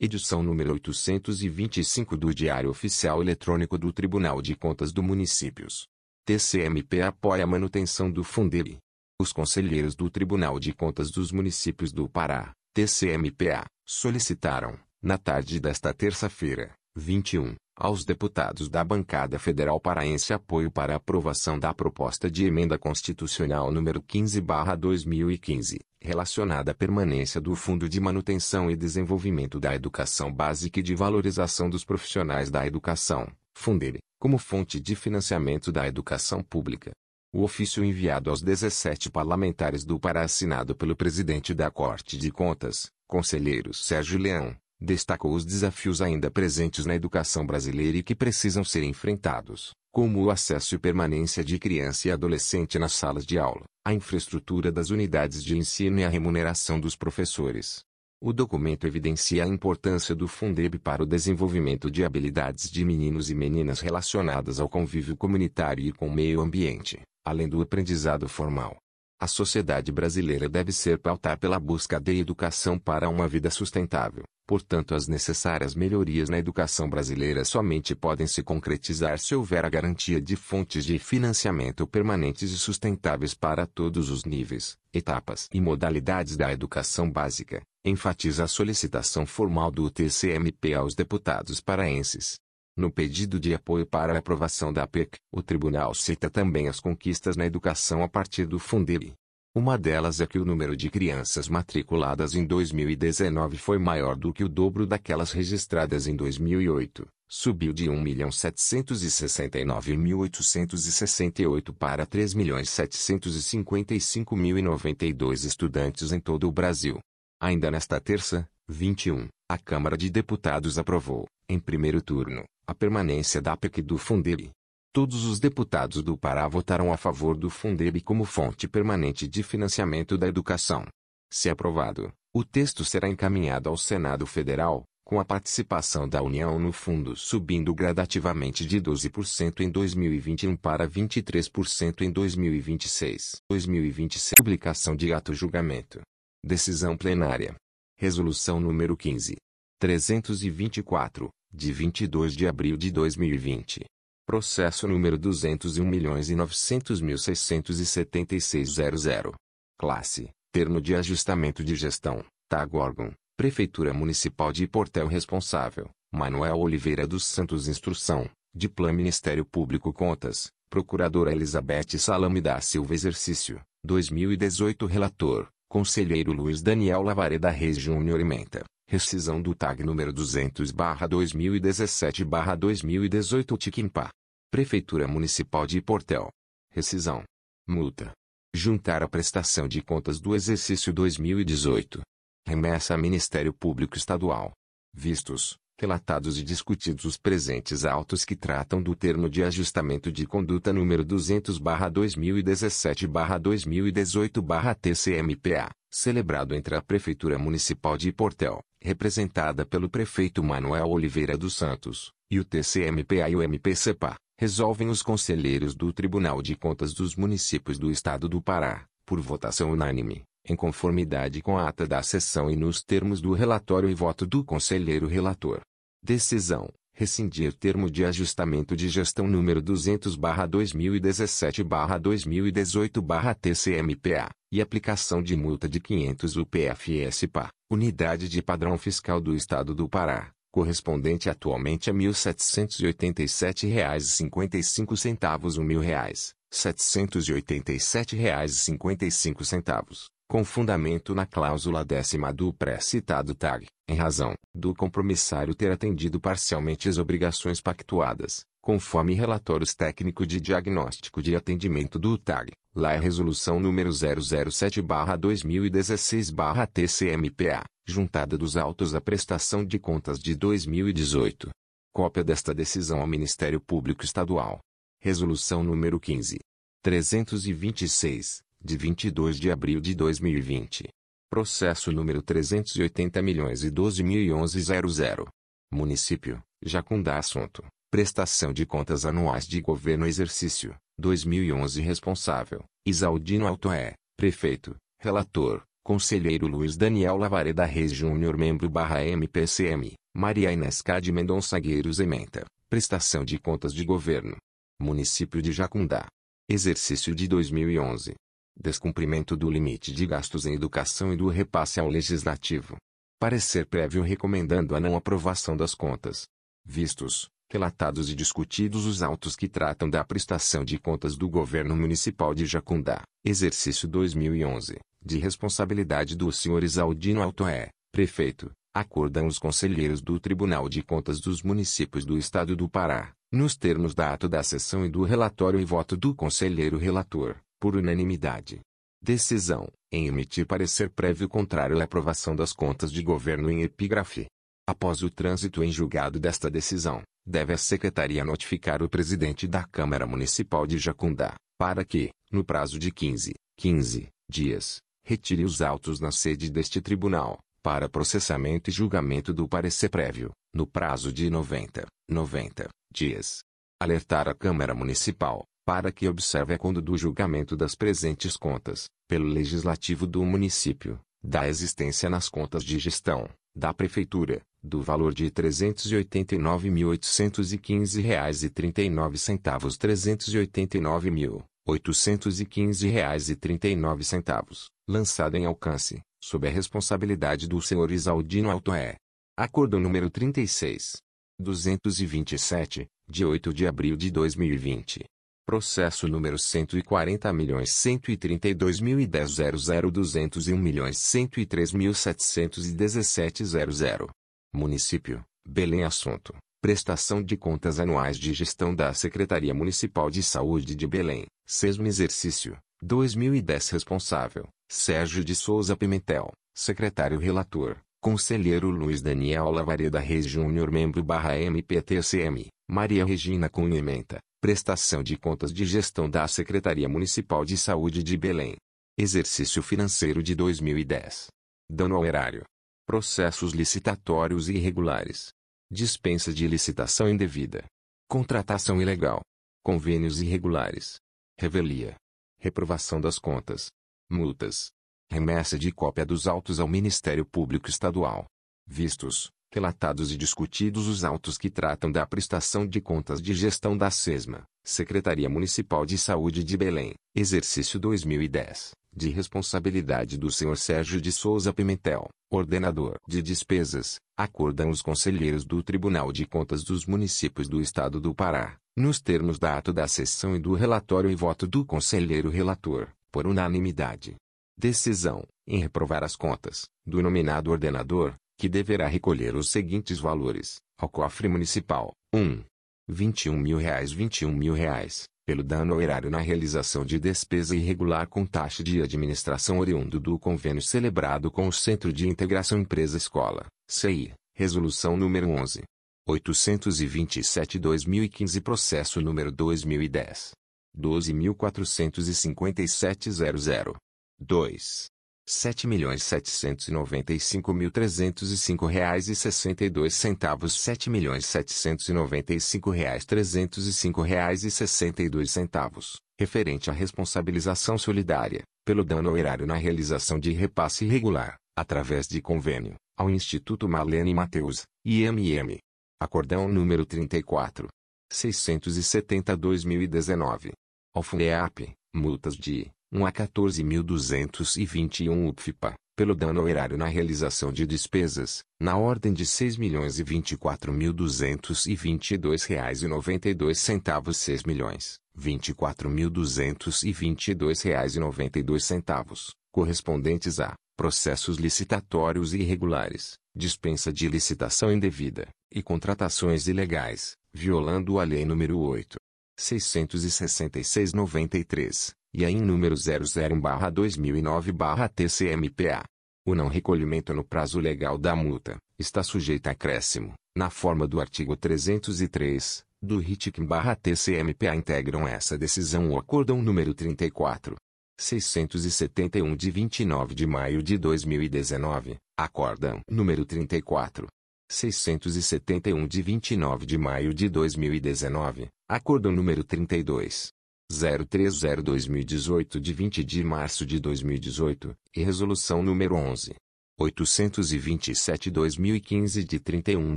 Edição número 825 do Diário Oficial Eletrônico do Tribunal de Contas do Municípios. TCMP apoia a manutenção do Fundeb. Os conselheiros do Tribunal de Contas dos Municípios do Pará, TCMPA, solicitaram, na tarde desta terça-feira, 21, aos deputados da bancada federal paraense apoio para a aprovação da proposta de emenda constitucional número 15/2015, relacionada à permanência do Fundo de Manutenção e Desenvolvimento da Educação Básica e de Valorização dos Profissionais da Educação, Fundeb, como fonte de financiamento da educação pública. O ofício enviado aos 17 parlamentares do Pará assinado pelo presidente da Corte de Contas, conselheiro Sérgio Leão, destacou os desafios ainda presentes na educação brasileira e que precisam ser enfrentados, como o acesso e permanência de criança e adolescente nas salas de aula, a infraestrutura das unidades de ensino e a remuneração dos professores. O documento evidencia a importância do Fundeb para o desenvolvimento de habilidades de meninos e meninas relacionadas ao convívio comunitário e com o meio ambiente, além do aprendizado formal. A sociedade brasileira deve ser pautada pela busca de educação para uma vida sustentável. Portanto, as necessárias melhorias na educação brasileira somente podem se concretizar se houver a garantia de fontes de financiamento permanentes e sustentáveis para todos os níveis, etapas e modalidades da educação básica, enfatiza a solicitação formal do TCMP aos deputados paraenses. No pedido de apoio para a aprovação da PEC, o tribunal cita também as conquistas na educação a partir do Fundeb. Uma delas é que o número de crianças matriculadas em 2019 foi maior do que o dobro daquelas registradas em 2008, subiu de 1.769.868 para 3.755.092 estudantes em todo o Brasil. Ainda nesta terça, 21, a Câmara de Deputados aprovou, em primeiro turno, a permanência da PEC do Fundeb, Todos os deputados do Pará votaram a favor do Fundeb como fonte permanente de financiamento da educação. Se aprovado, o texto será encaminhado ao Senado Federal, com a participação da União no fundo subindo gradativamente de 12% em 2021 para 23% em 2026. 2026 Publicação de ato julgamento. Decisão plenária. Resolução número 15. 324, de 22 de abril de 2020. Processo número 201.900.676.00. Classe: Termo de ajustamento de gestão. TAG órgão. Prefeitura Municipal de Portel responsável: Manuel Oliveira dos Santos Instrução. Diploma Ministério Público Contas. Procuradora Elizabeth Salame da Silva Exercício. 2018 Relator: Conselheiro Luiz Daniel Lavareda Reis Júnior Ementa. Rescisão do TAG número 200-2017-2018 Tiquimpa. Prefeitura Municipal de Portel. Rescisão. Multa. Juntar a prestação de contas do exercício 2018. Remessa a Ministério Público Estadual. Vistos, relatados e discutidos os presentes autos que tratam do termo de ajustamento de conduta número 200/2017/2018/TCMPA, celebrado entre a Prefeitura Municipal de Portel, representada pelo prefeito Manuel Oliveira dos Santos, e o TCMPA e o MPCPA, resolvem os conselheiros do Tribunal de Contas dos Municípios do Estado do Pará, por votação unânime, em conformidade com a ata da sessão e nos termos do relatório e voto do conselheiro relator. Decisão: rescindir termo de ajustamento de gestão número 200/2017/2018/TCMPA e aplicação de multa de 500 UPFS-PA, Unidade de Padrão Fiscal do Estado do Pará, correspondente atualmente a R$ 1.787,55 um mil reais, R$ 787,55, com fundamento na cláusula décima do pré-citado TAG, em razão do compromissário ter atendido parcialmente as obrigações pactuadas, conforme relatórios técnico de diagnóstico de atendimento do TAG, lá é resolução número 007/2016/TCMPA juntada dos autos à prestação de contas de 2018. Cópia desta decisão ao Ministério Público Estadual. Resolução número 15. 326, de 22 de abril de 2020. Processo número 380 milhões e 12.011.00. Município, Jacundá Assunto. Prestação de contas anuais de governo exercício, 2011 Responsável, Isaldino Altoé, Prefeito, Relator, Conselheiro Luiz Daniel Lavareda Reis Júnior Membro barra MPCM, Maria Inês de Mendonça Gueiros Ementa, Prestação de Contas de Governo. Município de Jacundá. Exercício de 2011. Descumprimento do limite de gastos em educação e do repasse ao Legislativo. Parecer prévio recomendando a não aprovação das contas. Vistos, relatados e discutidos os autos que tratam da prestação de contas do Governo Municipal de Jacundá, exercício 2011, de responsabilidade do Sr. Isaldino Altoé, prefeito, acordam os conselheiros do Tribunal de Contas dos Municípios do Estado do Pará, nos termos da ato da sessão e do relatório e voto do conselheiro relator, por unanimidade. Decisão, em emitir parecer prévio contrário à aprovação das contas de governo em epígrafe. Após o trânsito em julgado desta decisão, deve a Secretaria notificar o presidente da Câmara Municipal de Jacundá, para que, no prazo de 15, 15 dias, retire os autos na sede deste tribunal, para processamento e julgamento do parecer prévio, no prazo de 90, 90 dias. Alertar a Câmara Municipal, para que observe a conduta do julgamento das presentes contas, pelo Legislativo do município, da existência nas contas de gestão, da Prefeitura, do valor de R$ 389.815,39 389.815,39 lançado em alcance, sob a responsabilidade do Sr. Isaldino Altoé. Acordo número 36. 227, de 8 de abril de 2020. Processo número 140.132.000.201.103.717.00. Município, Belém Assunto. Prestação de contas anuais de gestão da Secretaria Municipal de Saúde de Belém. Sesmo exercício, 2010 Responsável, Sérgio de Souza Pimentel. Secretário Relator, Conselheiro Luiz Daniel Lavareda Reis Júnior Membro barra MPTCM, Maria Regina Cunha Menta. Prestação de contas de gestão da Secretaria Municipal de Saúde de Belém. Exercício financeiro de 2010. Dano ao erário. Processos licitatórios irregulares. Dispensa de licitação indevida. Contratação ilegal. Convênios irregulares. Revelia. Reprovação das contas. Multas. Remessa de cópia dos autos ao Ministério Público Estadual. Vistos, relatados e discutidos os autos que tratam da prestação de contas de gestão da SESMA, Secretaria Municipal de Saúde de Belém, exercício 2010, de responsabilidade do Sr. Sérgio de Souza Pimentel, ordenador de despesas, acordam os conselheiros do Tribunal de Contas dos Municípios do Estado do Pará, nos termos da ato da sessão e do relatório e voto do conselheiro relator, por unanimidade. Decisão, em reprovar as contas, do nominado ordenador, que deverá recolher os seguintes valores, ao cofre municipal, 1. 21 mil reais 21 mil reais, pelo dano ao erário na realização de despesa irregular com taxa de administração oriundo do convênio celebrado com o Centro de Integração Empresa-Escola, CI, Resolução número 11. 827-2015 Processo número 2010. 12.457.00. 2. Sete milhões setecentos e noventa e cinco mil trezentos e cinco reais e sessenta e dois centavos Sete milhões setecentos e noventa e cinco reais trezentos e cinco reais e sessenta e dois centavos, referente à responsabilização solidária, pelo dano ao erário na realização de repasse irregular, através de convênio, ao Instituto Marlene Mateus, IMM. Acordão número 34. 670-2019. Ao Fundeap, multas de 1 a 14.221 UPFIPA, pelo dano erário na realização de despesas, na ordem de R$ 6.024.222,92 6 milhões, 24.222,92 correspondentes a processos licitatórios irregulares, dispensa de licitação indevida, e contratações ilegais, violando a Lei nº 8. 666-93, e a em número 001-2009-TCMPA. O não recolhimento no prazo legal da multa está sujeito a acréscimo, na forma do artigo 303 do RITIC-TCMPA integram essa decisão o acórdão número 34. 671 de 29 de maio de 2019, acórdão número 34. 671 de 29 de maio de 2019, acórdão número 32. 030-2018 de 20 de março de 2018, e Resolução número 11. 827-2015 de 31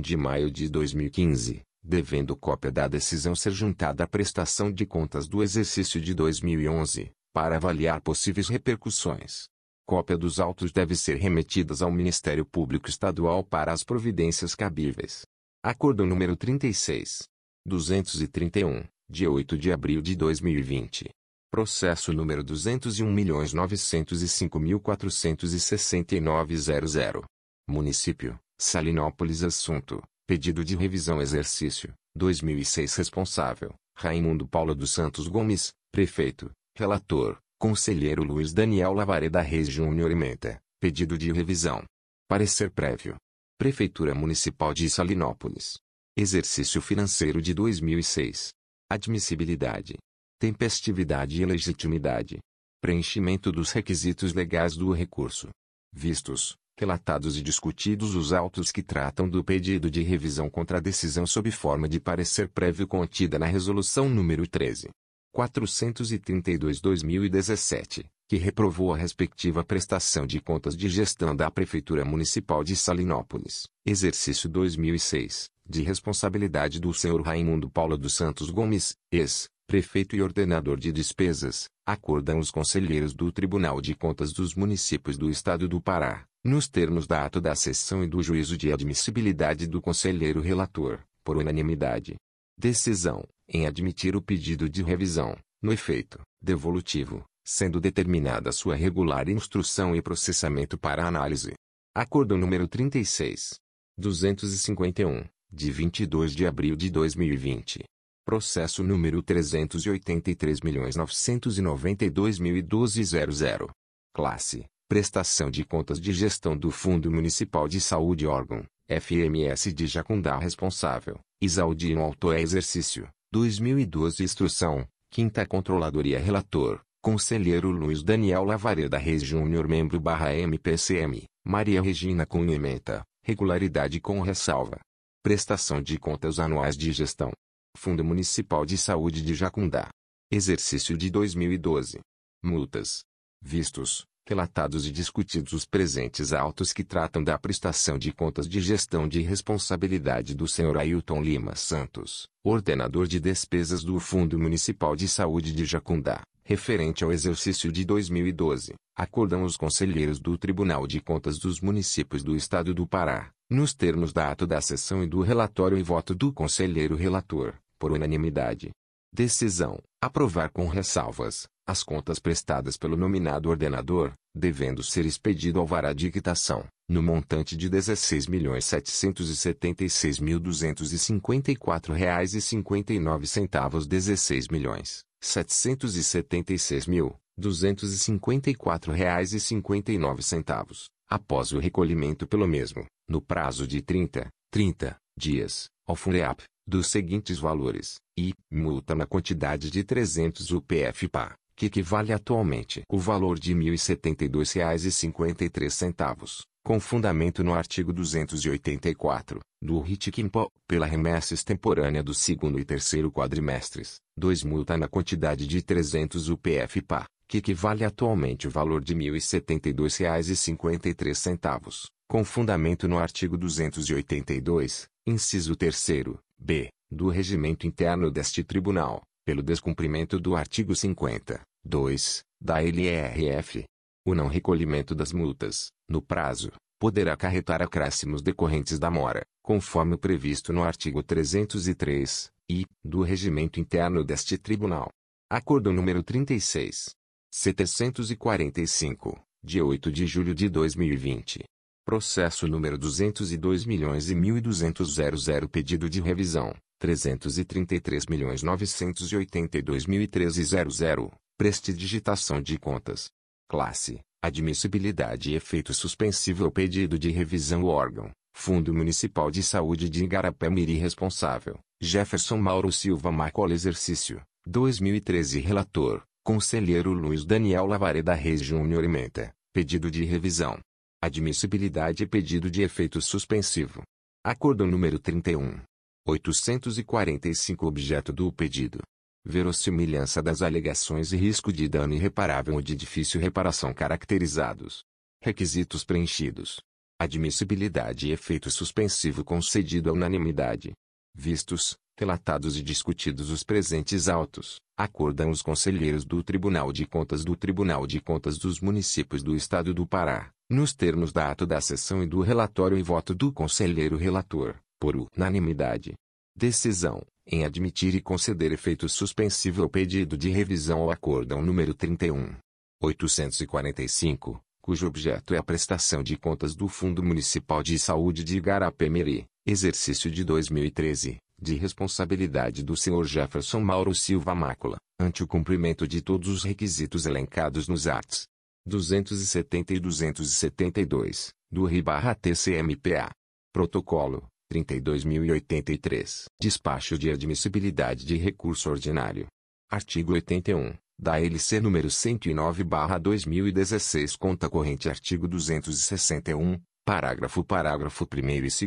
de maio de 2015, devendo cópia da decisão ser juntada à prestação de contas do exercício de 2011, para avaliar possíveis repercussões. Cópia dos autos deve ser remetidas ao Ministério Público Estadual para as providências cabíveis. Acordo número 36. 231, de 8 de abril de 2020. Processo número 201.905.469.00. Município, Salinópolis Assunto, pedido de revisão exercício, 2006 Responsável, Raimundo Paulo dos Santos Gomes, Prefeito, Relator, Conselheiro Luiz Daniel Lavareda Reis Júnior Ementa, pedido de revisão. Parecer prévio. Prefeitura Municipal de Salinópolis. Exercício financeiro de 2006. Admissibilidade tempestividade e legitimidade. Preenchimento dos requisitos legais do recurso. Vistos, relatados e discutidos os autos que tratam do pedido de revisão contra a decisão sob forma de parecer prévio contida na Resolução número 13. 432-2017, que reprovou a respectiva prestação de contas de gestão da Prefeitura Municipal de Salinópolis, exercício 2006, de responsabilidade do Sr. Raimundo Paulo dos Santos Gomes, ex prefeito e ordenador de despesas, acordam os conselheiros do Tribunal de Contas dos Municípios do Estado do Pará, nos termos da ato da sessão e do juízo de admissibilidade do conselheiro relator, por unanimidade. Decisão, em admitir o pedido de revisão, no efeito, devolutivo, sendo determinada sua regular instrução e processamento para análise. Acordo número 36. 251, de 22 de abril de 2020. Processo número 383.992.012.00. Classe: Prestação de contas de gestão do Fundo Municipal de Saúde órgão, FMS de Jacundá responsável, Isaldino Auto Exercício, 2012 Instrução, Quinta Controladoria Relator, Conselheiro Luiz Daniel Lavareda Reis Júnior Membro barra MPCM, Maria Regina Cunha Menta, Regularidade com ressalva. Prestação de contas anuais de gestão. Fundo Municipal de Saúde de Jacundá. Exercício de 2012. Multas. Vistos, relatados e discutidos os presentes autos que tratam da prestação de contas de gestão de responsabilidade do Sr. Ailton Lima Santos, ordenador de despesas do Fundo Municipal de Saúde de Jacundá, referente ao exercício de 2012, acordam os conselheiros do Tribunal de Contas dos Municípios do Estado do Pará, nos termos da ato da sessão e do relatório e voto do conselheiro relator, por unanimidade. Decisão: aprovar com ressalvas as contas prestadas pelo nominado ordenador, devendo ser expedido alvará de quitação, no montante de 16.776.254,59 reais e 59 centavos 16.776.254 reais e 59 centavos, após o recolhimento pelo mesmo, no prazo de 30, 30 dias, ao FUNEAP, dos seguintes valores, e multa na quantidade de 300 UPF-PA, que equivale atualmente o valor de R$ 1.072,53, com fundamento no artigo 284, do RIT-QUIMPO, pela remessa extemporânea do segundo e terceiro quadrimestres, 2 multa na quantidade de 300 UPF-PA, que equivale atualmente o valor de R$ 1.072,53, com fundamento no artigo 282, inciso 3 b, do regimento interno deste tribunal, pelo descumprimento do artigo 50, 2, da LRF. O não recolhimento das multas, no prazo, poderá acarretar acréscimos decorrentes da mora, conforme o previsto no artigo 303, e, do regimento interno deste tribunal. Acordo número 36. 745, de 8 de julho de 2020. Processo número 202 milhões e 1.200.00 Pedido de revisão, 333 milhões 982.013.00. Prestidigitação de contas. Classe, admissibilidade e efeito suspensivo ao pedido de revisão órgão, Fundo Municipal de Saúde de Igarapé-Miri responsável, Jefferson Mauro Silva Marcola Exercício, 2013 Relator, Conselheiro Luiz Daniel Lavareda Reis Júnior Ementa, pedido de revisão. Admissibilidade e pedido de efeito suspensivo. Acordo número 31. 845 Objeto do pedido. Verossimilhança das alegações e risco de dano irreparável ou de difícil reparação caracterizados. Requisitos preenchidos. Admissibilidade e efeito suspensivo concedido à unanimidade. Vistos, relatados e discutidos os presentes autos, acordam os conselheiros do Tribunal de Contas do Tribunal de Contas dos Municípios do Estado do Pará, nos termos da ato da sessão e do relatório e voto do conselheiro relator, por unanimidade. Decisão, em admitir e conceder efeito suspensivo ao pedido de revisão ao acórdão número 31. 845, cujo objeto é a prestação de contas do Fundo Municipal de Saúde de Igarapé-Miri, exercício de 2013, de responsabilidade do Sr. Jefferson Mauro Silva Mácula, ante o cumprimento de todos os requisitos elencados nos arts. 270 e 272, do RI-TCMPA. Protocolo, 32.083. Despacho de admissibilidade de recurso ordinário. Artigo 81, da LC número 109/2016, conta corrente artigo 261, parágrafo parágrafo 1 e 2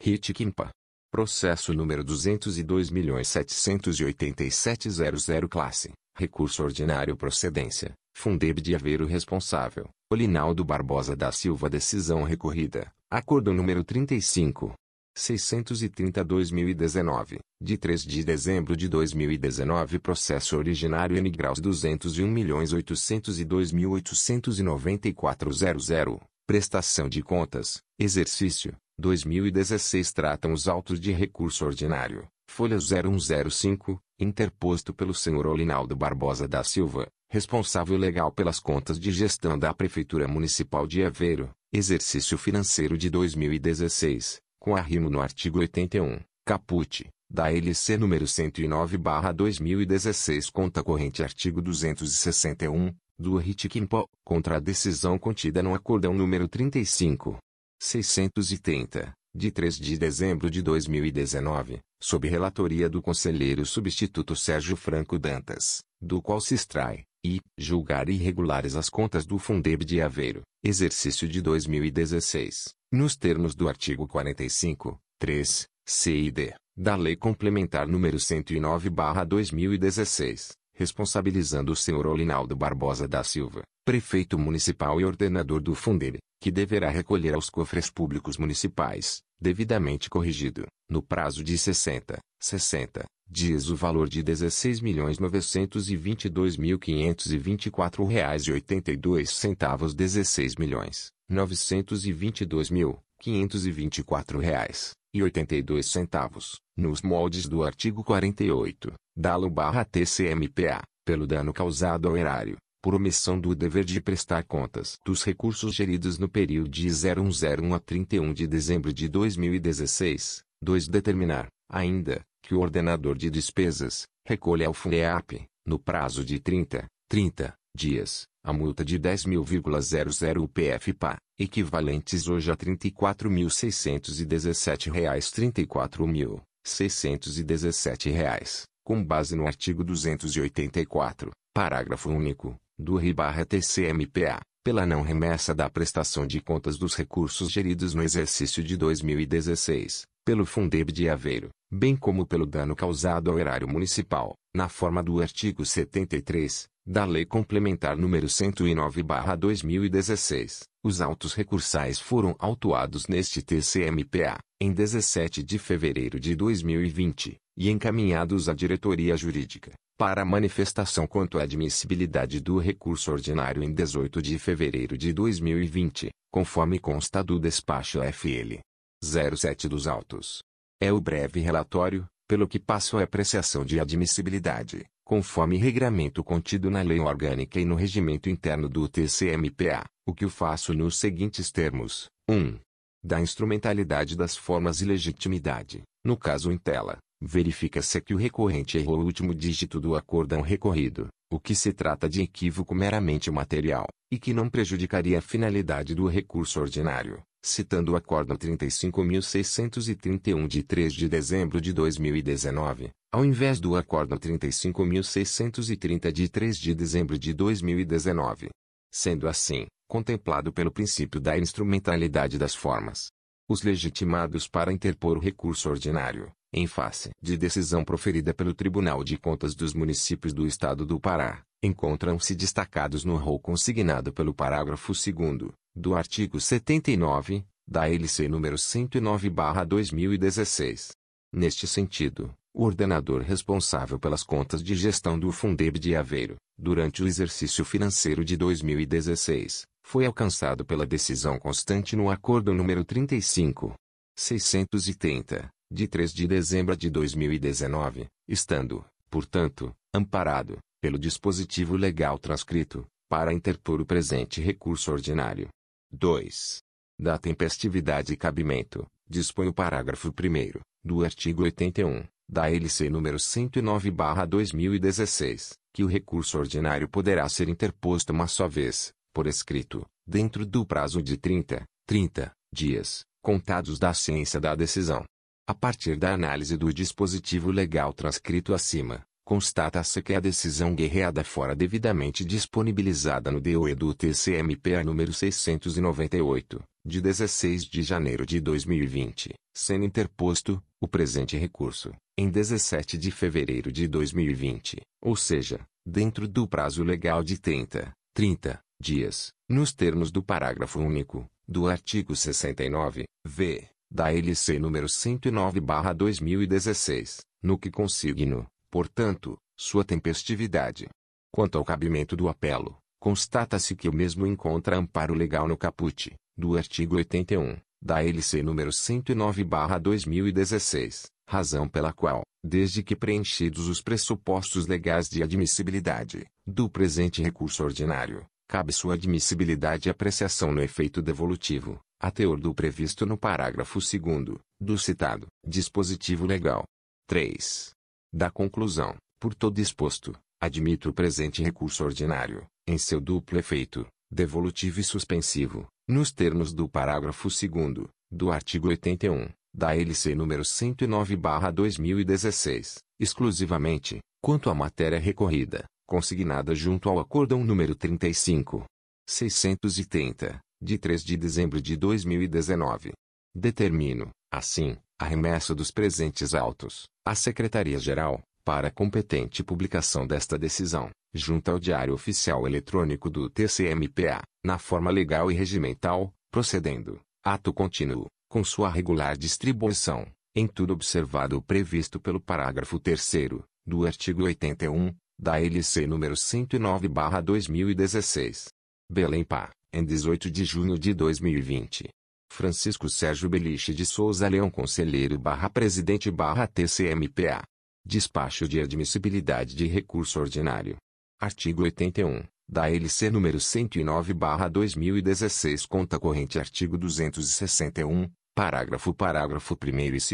RIT Quimpa. Processo número 202.787.00 classe. Recurso ordinário procedência. Fundeb de haver o responsável. Olinaldo Barbosa da Silva Decisão recorrida. Acordo número 35. 630-2019, de 3 de dezembro de 2019 Processo originário N graus 201.802.894.00 Prestação de contas, exercício, 2016 Tratam os autos de recurso ordinário, folha 0105, interposto pelo senhor Olinaldo Barbosa da Silva, responsável legal pelas contas de gestão da Prefeitura Municipal de Aveiro, exercício financeiro de 2016, com arrimo no artigo 81, caput, da LC número 109/2016, conta corrente artigo 261, do RIT-QUIMPO, contra a decisão contida no acordão número 35. 630, de 3 de dezembro de 2019, sob relatoria do conselheiro substituto Sérgio Franco Dantas, do qual se extrai, e, julgar irregulares as contas do Fundeb de Aveiro, exercício de 2016, nos termos do artigo 45, 3, C e D, da Lei Complementar número 109/2016, responsabilizando o senhor Olinaldo Barbosa da Silva, prefeito municipal e ordenador do Fundeb, que deverá recolher aos cofres públicos municipais, devidamente corrigido, no prazo de 60, 60 dias o valor de R$ 16.922.524,82 16 milhões, 922.524 reais, e 82 centavos, nos moldes do artigo 48, da LU-TCMPA, pelo dano causado ao erário, por omissão do dever de prestar contas dos recursos geridos no período de 0101 a 31 de dezembro de 2016, 2. Determinar, ainda, que o ordenador de despesas recolha ao FUNEAP, no prazo de 30, 30 dias, a multa de 10.000,00 UPF-PA, equivalentes hoje a R$ 34.617,00 R$ com base no artigo 284, parágrafo único, do RI-TCMPA, pela não remessa da prestação de contas dos recursos geridos no exercício de 2016, pelo Fundeb de Aveiro, bem como pelo dano causado ao erário municipal, na forma do artigo 73, da Lei Complementar nº 109/2016. Os autos recursais foram autuados neste TCMPA, em 17 de fevereiro de 2020, e encaminhados à diretoria jurídica, para manifestação quanto à admissibilidade do recurso ordinário em 18 de fevereiro de 2020, conforme consta do despacho FL 07 dos autos. É o breve relatório, pelo que passo a apreciação de admissibilidade, conforme regramento contido na lei orgânica e no regimento interno do TCMPA, o que o faço nos seguintes termos. 1. Da instrumentalidade das formas e legitimidade, no caso em tela, verifica-se que o recorrente errou o último dígito do acórdão recorrido, o que se trata de equívoco meramente material, e que não prejudicaria a finalidade do recurso ordinário citando o Acórdão 35.631 de 3 de dezembro de 2019, ao invés do Acórdão 35.630 de 3 de dezembro de 2019. Sendo assim, contemplado pelo princípio da instrumentalidade das formas. Os legitimados para interpor o recurso ordinário, em face de decisão proferida pelo Tribunal de Contas dos Municípios do Estado do Pará, encontram-se destacados no rol consignado pelo parágrafo 2 do artigo 79, da LC número 109/2016. Neste sentido, o ordenador responsável pelas contas de gestão do Fundeb de Aveiro, durante o exercício financeiro de 2016, foi alcançado pela decisão constante no acordo número 35. 630, de 3 de dezembro de 2019, estando, portanto, amparado, pelo dispositivo legal transcrito, para interpor o presente recurso ordinário. 2. Da tempestividade e cabimento, dispõe o parágrafo 1 do artigo 81, da LC número 109/2016, que o recurso ordinário poderá ser interposto uma só vez, por escrito, dentro do prazo de 30, 30 dias, contados da ciência da decisão. A partir da análise do dispositivo legal transcrito acima, constata-se que a decisão guerreada fora devidamente disponibilizada no DOE do TCMPA número 698, de 16 de janeiro de 2020, sendo interposto, o presente recurso, em 17 de fevereiro de 2020, ou seja, dentro do prazo legal de 30, 30 dias, nos termos do parágrafo único, do artigo 69, v, da LC número 109/2016, no que consigno, portanto, sua tempestividade. Quanto ao cabimento do apelo, constata-se que o mesmo encontra amparo legal no caput, do artigo 81, da LC número 109/2016, razão pela qual, desde que preenchidos os pressupostos legais de admissibilidade do presente recurso ordinário, cabe sua admissibilidade e apreciação no efeito devolutivo, a teor do previsto no parágrafo 2 do citado dispositivo legal. 3 da conclusão, por todo exposto, admito o presente recurso ordinário, em seu duplo efeito, devolutivo e suspensivo, nos termos do parágrafo 2 do artigo 81, da LC número 109/2016, exclusivamente, quanto à matéria recorrida, consignada junto ao acórdão número 35. 630, de 3 de dezembro de 2019. Determino, assim, a remessa dos presentes autos, à Secretaria-Geral, para competente publicação desta decisão, junto ao Diário Oficial Eletrônico do TCMPA, na forma legal e regimental, procedendo, ato contínuo, com sua regular distribuição, em tudo observado o previsto pelo parágrafo 3 do artigo 81, da LC nº 109/2016. Belém Pá, em 18 de junho de 2020. Francisco Sérgio Beliche de Souza Leão Conselheiro barra Presidente barra TCMPA. Despacho de admissibilidade de recurso ordinário. Artigo 81, da LC número 109 barra 2016 Conta corrente Artigo 261, parágrafo parágrafo 1 e 2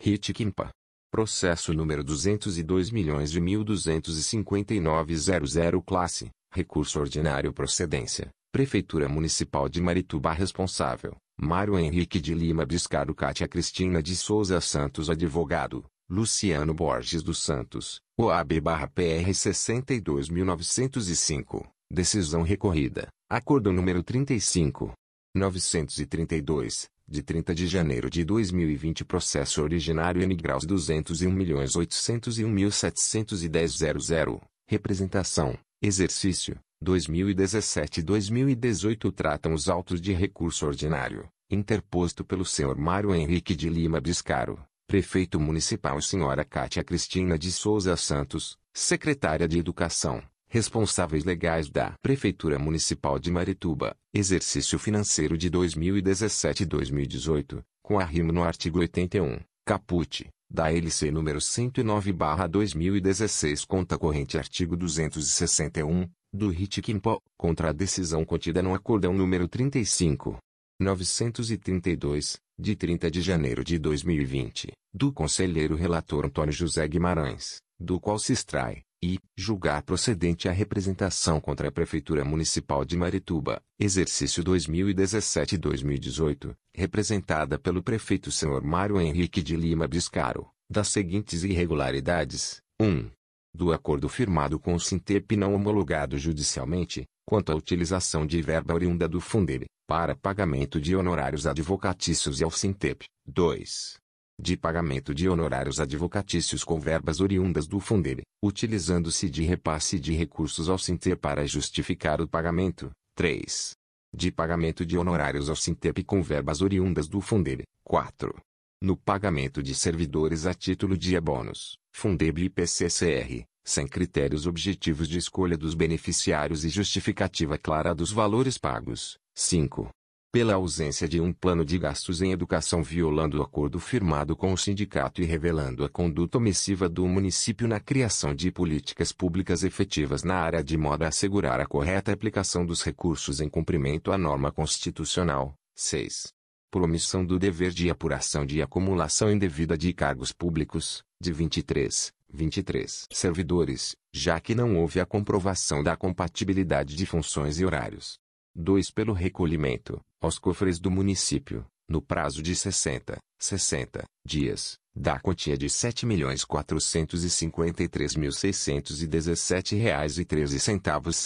RIT Quimpa. Processo número 202.1259.00 Classe, recurso ordinário procedência, Prefeitura Municipal de Marituba responsável, Mário Henrique de Lima Biscaro Cátia Cristina de Souza Santos Advogado, Luciano Borges dos Santos, OAB-PR 62905, Decisão recorrida, Acordo número 35. 932, de 30 de janeiro de 2020 Processo originário N graus 201.801.710.00, Representação, Exercício, 2017-2018 tratam os autos de recurso ordinário, interposto pelo Sr. Mário Henrique de Lima Biscaro, Prefeito Municipal Sra. Cátia Cristina de Souza Santos, Secretária de Educação, responsáveis legais da Prefeitura Municipal de Marituba, exercício financeiro de 2017-2018, com arrimo no artigo 81, caput, da LC número 109/2016 conta corrente artigo 261, do RIT Quimpo, contra a decisão contida no acordão número 35. 932, de 30 de janeiro de 2020, do conselheiro relator Antônio José Guimarães, do qual se extrai, e, julgar procedente a representação contra a Prefeitura Municipal de Marituba, exercício 2017-2018, representada pelo prefeito Sr. Mário Henrique de Lima Biscaro, das seguintes irregularidades: 1 do acordo firmado com o Sintep não homologado judicialmente, quanto à utilização de verba oriunda do Fundeb, para pagamento de honorários advocatícios e ao Sintep. 2. de pagamento de honorários advocatícios com verbas oriundas do Fundeb, utilizando-se de repasse de recursos ao Sinter para justificar o pagamento. 3. De pagamento de honorários ao Sintep com verbas oriundas do Fundeb. 4. No pagamento de servidores a título de abonos, Fundeb e PCCR, sem critérios objetivos de escolha dos beneficiários e justificativa clara dos valores pagos. 5 pela ausência de um plano de gastos em educação violando o acordo firmado com o sindicato e revelando a conduta omissiva do município na criação de políticas públicas efetivas na área de modo a assegurar a correta aplicação dos recursos em cumprimento à norma constitucional. 6. Por omissão do dever de apuração de acumulação indevida de cargos públicos, de 23, 23 servidores, já que não houve a comprovação da compatibilidade de funções e horários. 2. Pelo recolhimento, aos cofres do município, no prazo de 60, 60 dias, da quantia de 7.453.617,13 reais e 13 centavos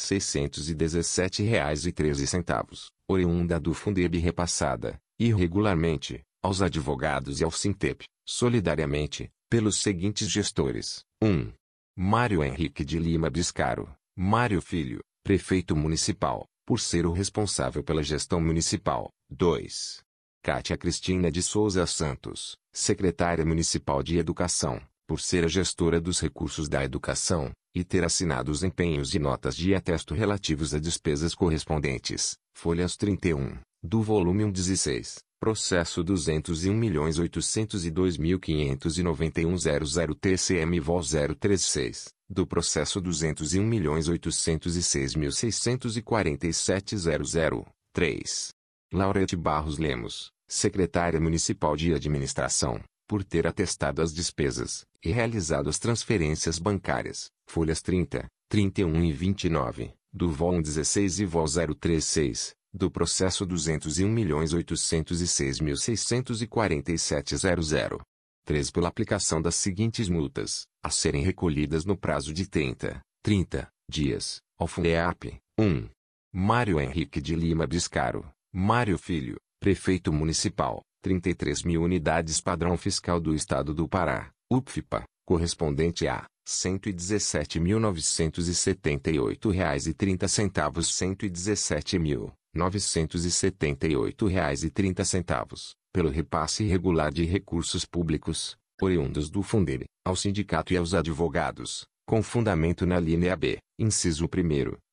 7.453.617 reais e 13 centavos, oriunda do Fundeb repassada, irregularmente, aos advogados e ao Sintep, solidariamente, pelos seguintes gestores. 1. Mário Henrique de Lima Biscaro, Mário Filho, prefeito municipal, por ser o responsável pela gestão municipal. 2. Kátia Cristina de Souza Santos, secretária municipal de Educação, por ser a gestora dos recursos da educação, e ter assinado os empenhos e notas de atesto relativos a despesas correspondentes, folhas 31, do volume 16, processo 201.802.591.00 TCM Vol 036 do processo 201.806.647.00. 3. Laurete Barros Lemos, secretária municipal de administração, por ter atestado as despesas e realizado as transferências bancárias, folhas 30, 31 e 29, do VOL 16 e VOL 036, do processo 201.806.647.00. 3. Pela aplicação das seguintes multas, a serem recolhidas no prazo de 30, 30 dias, ao FUNEAP. 1. Mário Henrique de Lima Biscaro, Mário Filho, Prefeito Municipal, 33 mil unidades padrão fiscal do Estado do Pará, UPFIPA, correspondente a R$ 117.978,30 centavos R$ 117.978,30 pelo repasse irregular de recursos públicos, oriundos do Fundeb, ao sindicato e aos advogados, com fundamento na linha B, inciso 1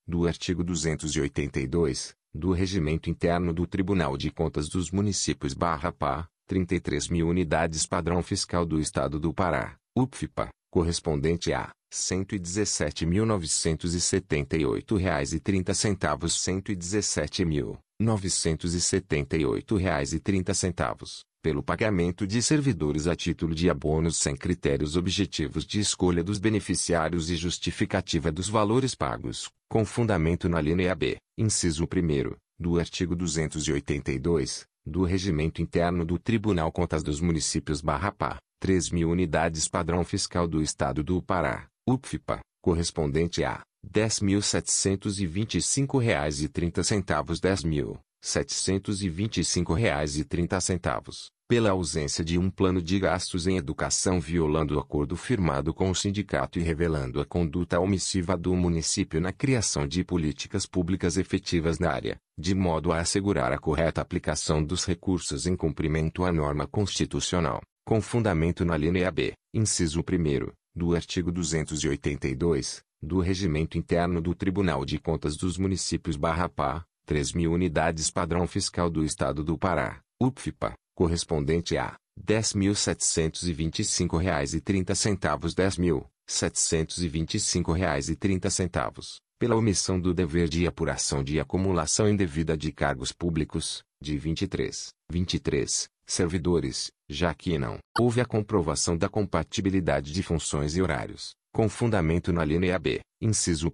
do artigo 282, do Regimento Interno do Tribunal de Contas dos Municípios barra PA, 33 mil unidades padrão fiscal do Estado do Pará, UPFIPA, correspondente a R$ 117.978,30 centavos R$ 117.978,30 pelo pagamento de servidores a título de abonos sem critérios objetivos de escolha dos beneficiários e justificativa dos valores pagos, com fundamento na linha B, inciso 1 do artigo 282, do Regimento Interno do Tribunal Contas dos Municípios barra PA, 3 mil unidades padrão fiscal do Estado do Pará, UPFIPA, correspondente a R$ 10.725,30 10.725,30 pela ausência de um plano de gastos em educação violando o acordo firmado com o sindicato e revelando a conduta omissiva do município na criação de políticas públicas efetivas na área, de modo a assegurar a correta aplicação dos recursos em cumprimento à norma constitucional, com fundamento na linha B, inciso 1 do artigo 282, do Regimento Interno do Tribunal de Contas dos Municípios barra PA, 3 mil unidades padrão fiscal do Estado do Pará, UPFIPA, correspondente a R$ 10.725,30 10.725,30 pela omissão do dever de apuração de acumulação indevida de cargos públicos, de 23, 23, servidores, já que não houve a comprovação da compatibilidade de funções e horários, com fundamento na linha B, inciso 1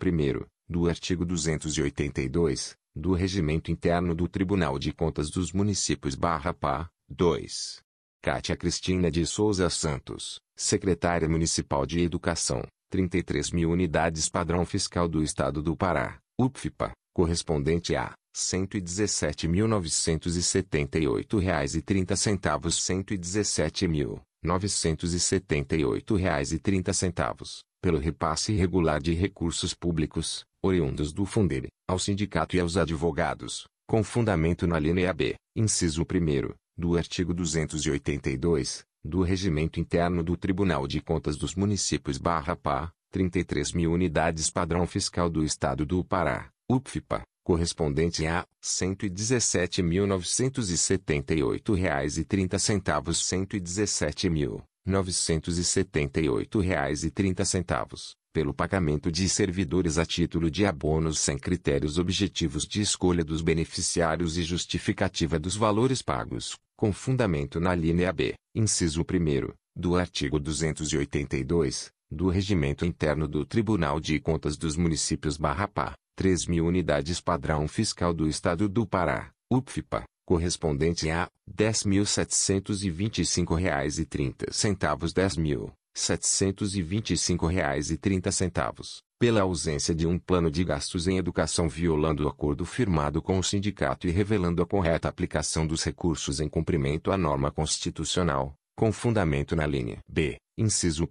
do artigo 282, do Regimento Interno do Tribunal de Contas dos Municípios barra PA, 2. Kátia Cristina de Souza Santos, Secretária Municipal de Educação, 33 mil unidades padrão fiscal do Estado do Pará, UPFIPA, correspondente a R$ 117.978,30 117.978,30 pelo repasse irregular de recursos públicos, oriundos do Fundeb, ao sindicato e aos advogados, com fundamento na linha B, inciso 1 do artigo 282, do Regimento Interno do Tribunal de Contas dos Municípios barra PA, 33 mil unidades padrão fiscal do Estado do Pará, UPFIPA, correspondente a R$ 117.978,30 117.978,30 pelo pagamento de servidores a título de abonos sem critérios objetivos de escolha dos beneficiários e justificativa dos valores pagos, com fundamento na linha B, inciso 1 do artigo 282, do Regimento Interno do Tribunal de Contas dos Municípios barra PA, 3 mil unidades padrão fiscal do Estado do Pará, UPFIPA, correspondente a R$ 10.725,30 10.000 725,30, pela ausência de um plano de gastos em educação violando o acordo firmado com o sindicato e revelando a correta aplicação dos recursos em cumprimento à norma constitucional, com fundamento na linha B, inciso 1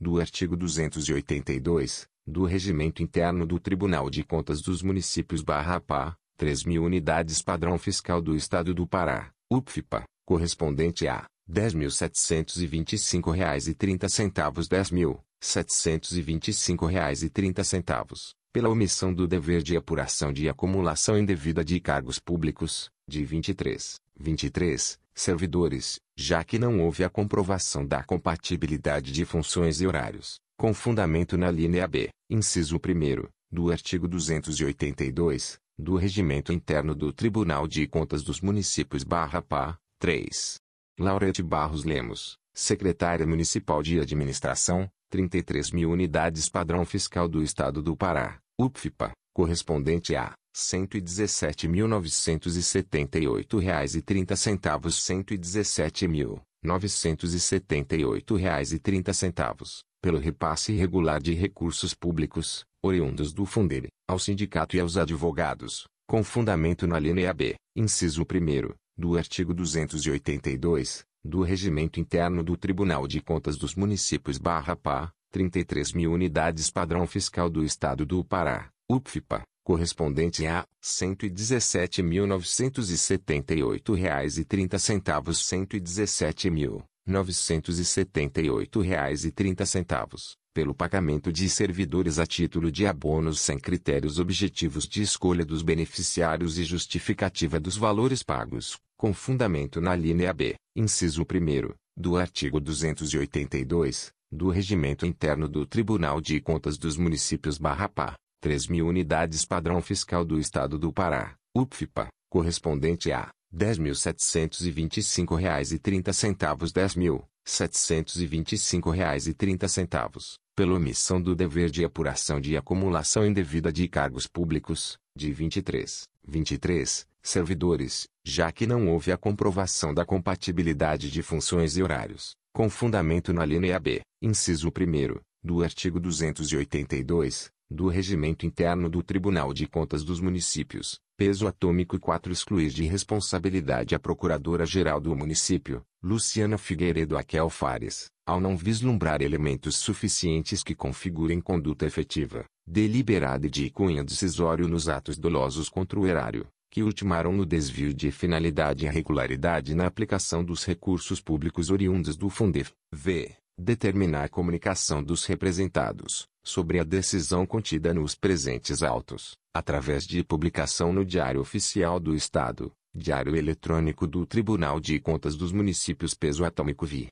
do artigo 282, do Regimento Interno do Tribunal de Contas dos Municípios barra PA, 3 mil unidades padrão fiscal do Estado do Pará, UPFIPA, correspondente a R$ e trinta centavos pela omissão do dever de apuração de acumulação indevida de cargos públicos, de 23, 23, servidores, já que não houve a comprovação da compatibilidade de funções e horários, com fundamento na linha B, inciso 1 do artigo 282, do Regimento Interno do Tribunal de Contas dos Municípios barra PA, 3. Laurete Barros Lemos, Secretária Municipal de Administração, 33 mil unidades padrão fiscal do Estado do Pará, UPFIPA, correspondente a R$ 117.978,30 117.978,30 pelo repasse irregular de recursos públicos, oriundos do Fundeb, ao sindicato e aos advogados, com fundamento na linha B, inciso 1 do artigo 282, do Regimento Interno do Tribunal de Contas dos Municípios barra PA, 33 mil unidades padrão fiscal do Estado do Pará, UPFIPA, correspondente a R$ 117.978,30 117.978,30 pelo pagamento de servidores a título de abonos sem critérios objetivos de escolha dos beneficiários e justificativa dos valores pagos, com fundamento na linha B, inciso 1 do artigo 282, do Regimento Interno do Tribunal de Contas dos Municípios barra PA, 3 mil unidades padrão fiscal do Estado do Pará, UPFIPA, correspondente a R$ 10.725,30 10.725,30 pela omissão do dever de apuração de acumulação indevida de cargos públicos, de 23, 23, servidores, já que não houve a comprovação da compatibilidade de funções e horários, com fundamento na linha B, inciso 1 do artigo 282, do Regimento Interno do Tribunal de Contas dos Municípios, peso atômico e 4 excluir de responsabilidade a Procuradora-Geral do Município, Luciana Figueiredo Aquel Fares, ao não vislumbrar elementos suficientes que configurem conduta efetiva, deliberada e de cunha decisório nos atos dolosos contra o erário, que ultimaram no desvio de finalidade e irregularidade na aplicação dos recursos públicos oriundos do Fundef, v. determinar a comunicação dos representados, sobre a decisão contida nos presentes autos, através de publicação no Diário Oficial do Estado, Diário Eletrônico do Tribunal de Contas dos Municípios Peso Atômico Vi.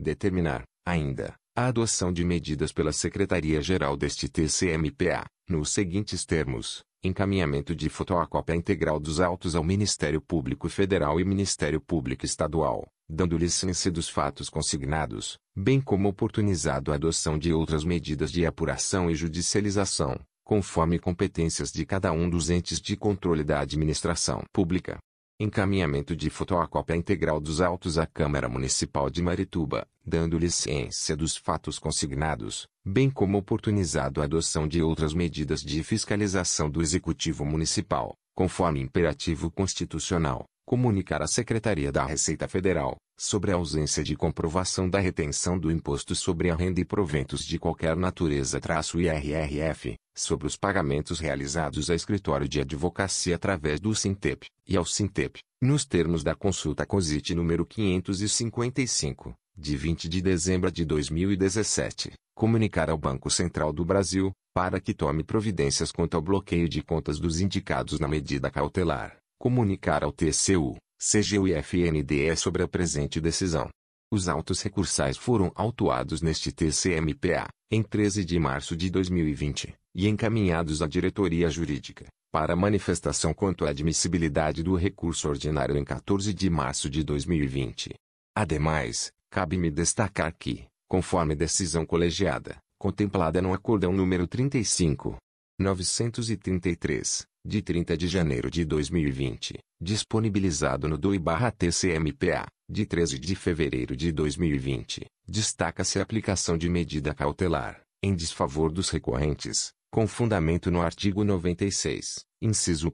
Determinar, ainda, a adoção de medidas pela Secretaria-Geral deste TCMPA, nos seguintes termos: encaminhamento de fotocópia integral dos autos ao Ministério Público Federal e Ministério Público Estadual, dando-lhe ciência dos fatos consignados, bem como oportunizado a adoção de outras medidas de apuração e judicialização, conforme competências de cada um dos entes de controle da administração pública. Encaminhamento de fotocópia integral dos autos à Câmara Municipal de Marituba, dando-lhe ciência dos fatos consignados, bem como oportunizado a adoção de outras medidas de fiscalização do Executivo Municipal, conforme imperativo constitucional, comunicar à Secretaria da Receita Federal, sobre a ausência de comprovação da retenção do imposto sobre a renda e proventos de qualquer natureza-IRRF, sobre os pagamentos realizados a escritório de advocacia através do Sintep, e ao Sintep, nos termos da consulta COSIT número 555, de 20 de dezembro de 2017, comunicar ao Banco Central do Brasil, para que tome providências quanto ao bloqueio de contas dos indicados na medida cautelar comunicar ao TCU, CGU e FNDE sobre a presente decisão. Os autos recursais foram autuados neste TCMPA, em 13 de março de 2020, e encaminhados à diretoria jurídica, para manifestação quanto à admissibilidade do recurso ordinário em 14 de março de 2020. Ademais, cabe-me destacar que, conforme decisão colegiada, contemplada no Acordão número 35, 933, de 30 de janeiro de 2020, disponibilizado no DOI-TCMPA, de 13 de fevereiro de 2020, destaca-se a aplicação de medida cautelar, em desfavor dos recorrentes, com fundamento no artigo 96, inciso 1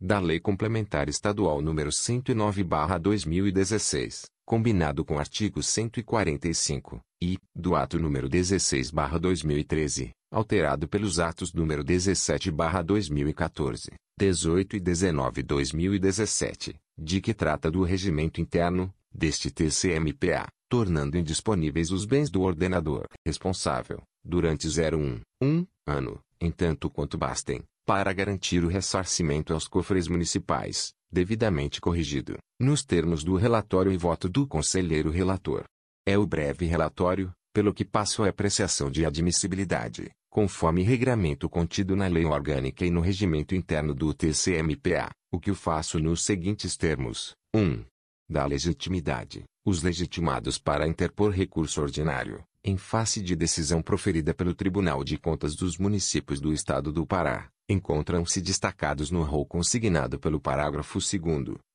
da Lei Complementar Estadual nº 109/2016, combinado com o artigo 145, e, do ato número 16/2013, alterado pelos atos número 17/2014, 18 e 19/2017, de que trata do regimento interno deste TCMPA, tornando indisponíveis os bens do ordenador responsável durante 01, 1 ano, em tanto quanto bastem, para garantir o ressarcimento aos cofres municipais, devidamente corrigido, nos termos do relatório e voto do conselheiro relator. É o breve relatório, pelo que passo a apreciação de admissibilidade, conforme regramento contido na lei orgânica e no regimento interno do TCMPA, o que o faço nos seguintes termos. 1. Da legitimidade, os legitimados para interpor recurso ordinário, em face de decisão proferida pelo Tribunal de Contas dos Municípios do Estado do Pará, encontram-se destacados no rol consignado pelo parágrafo 2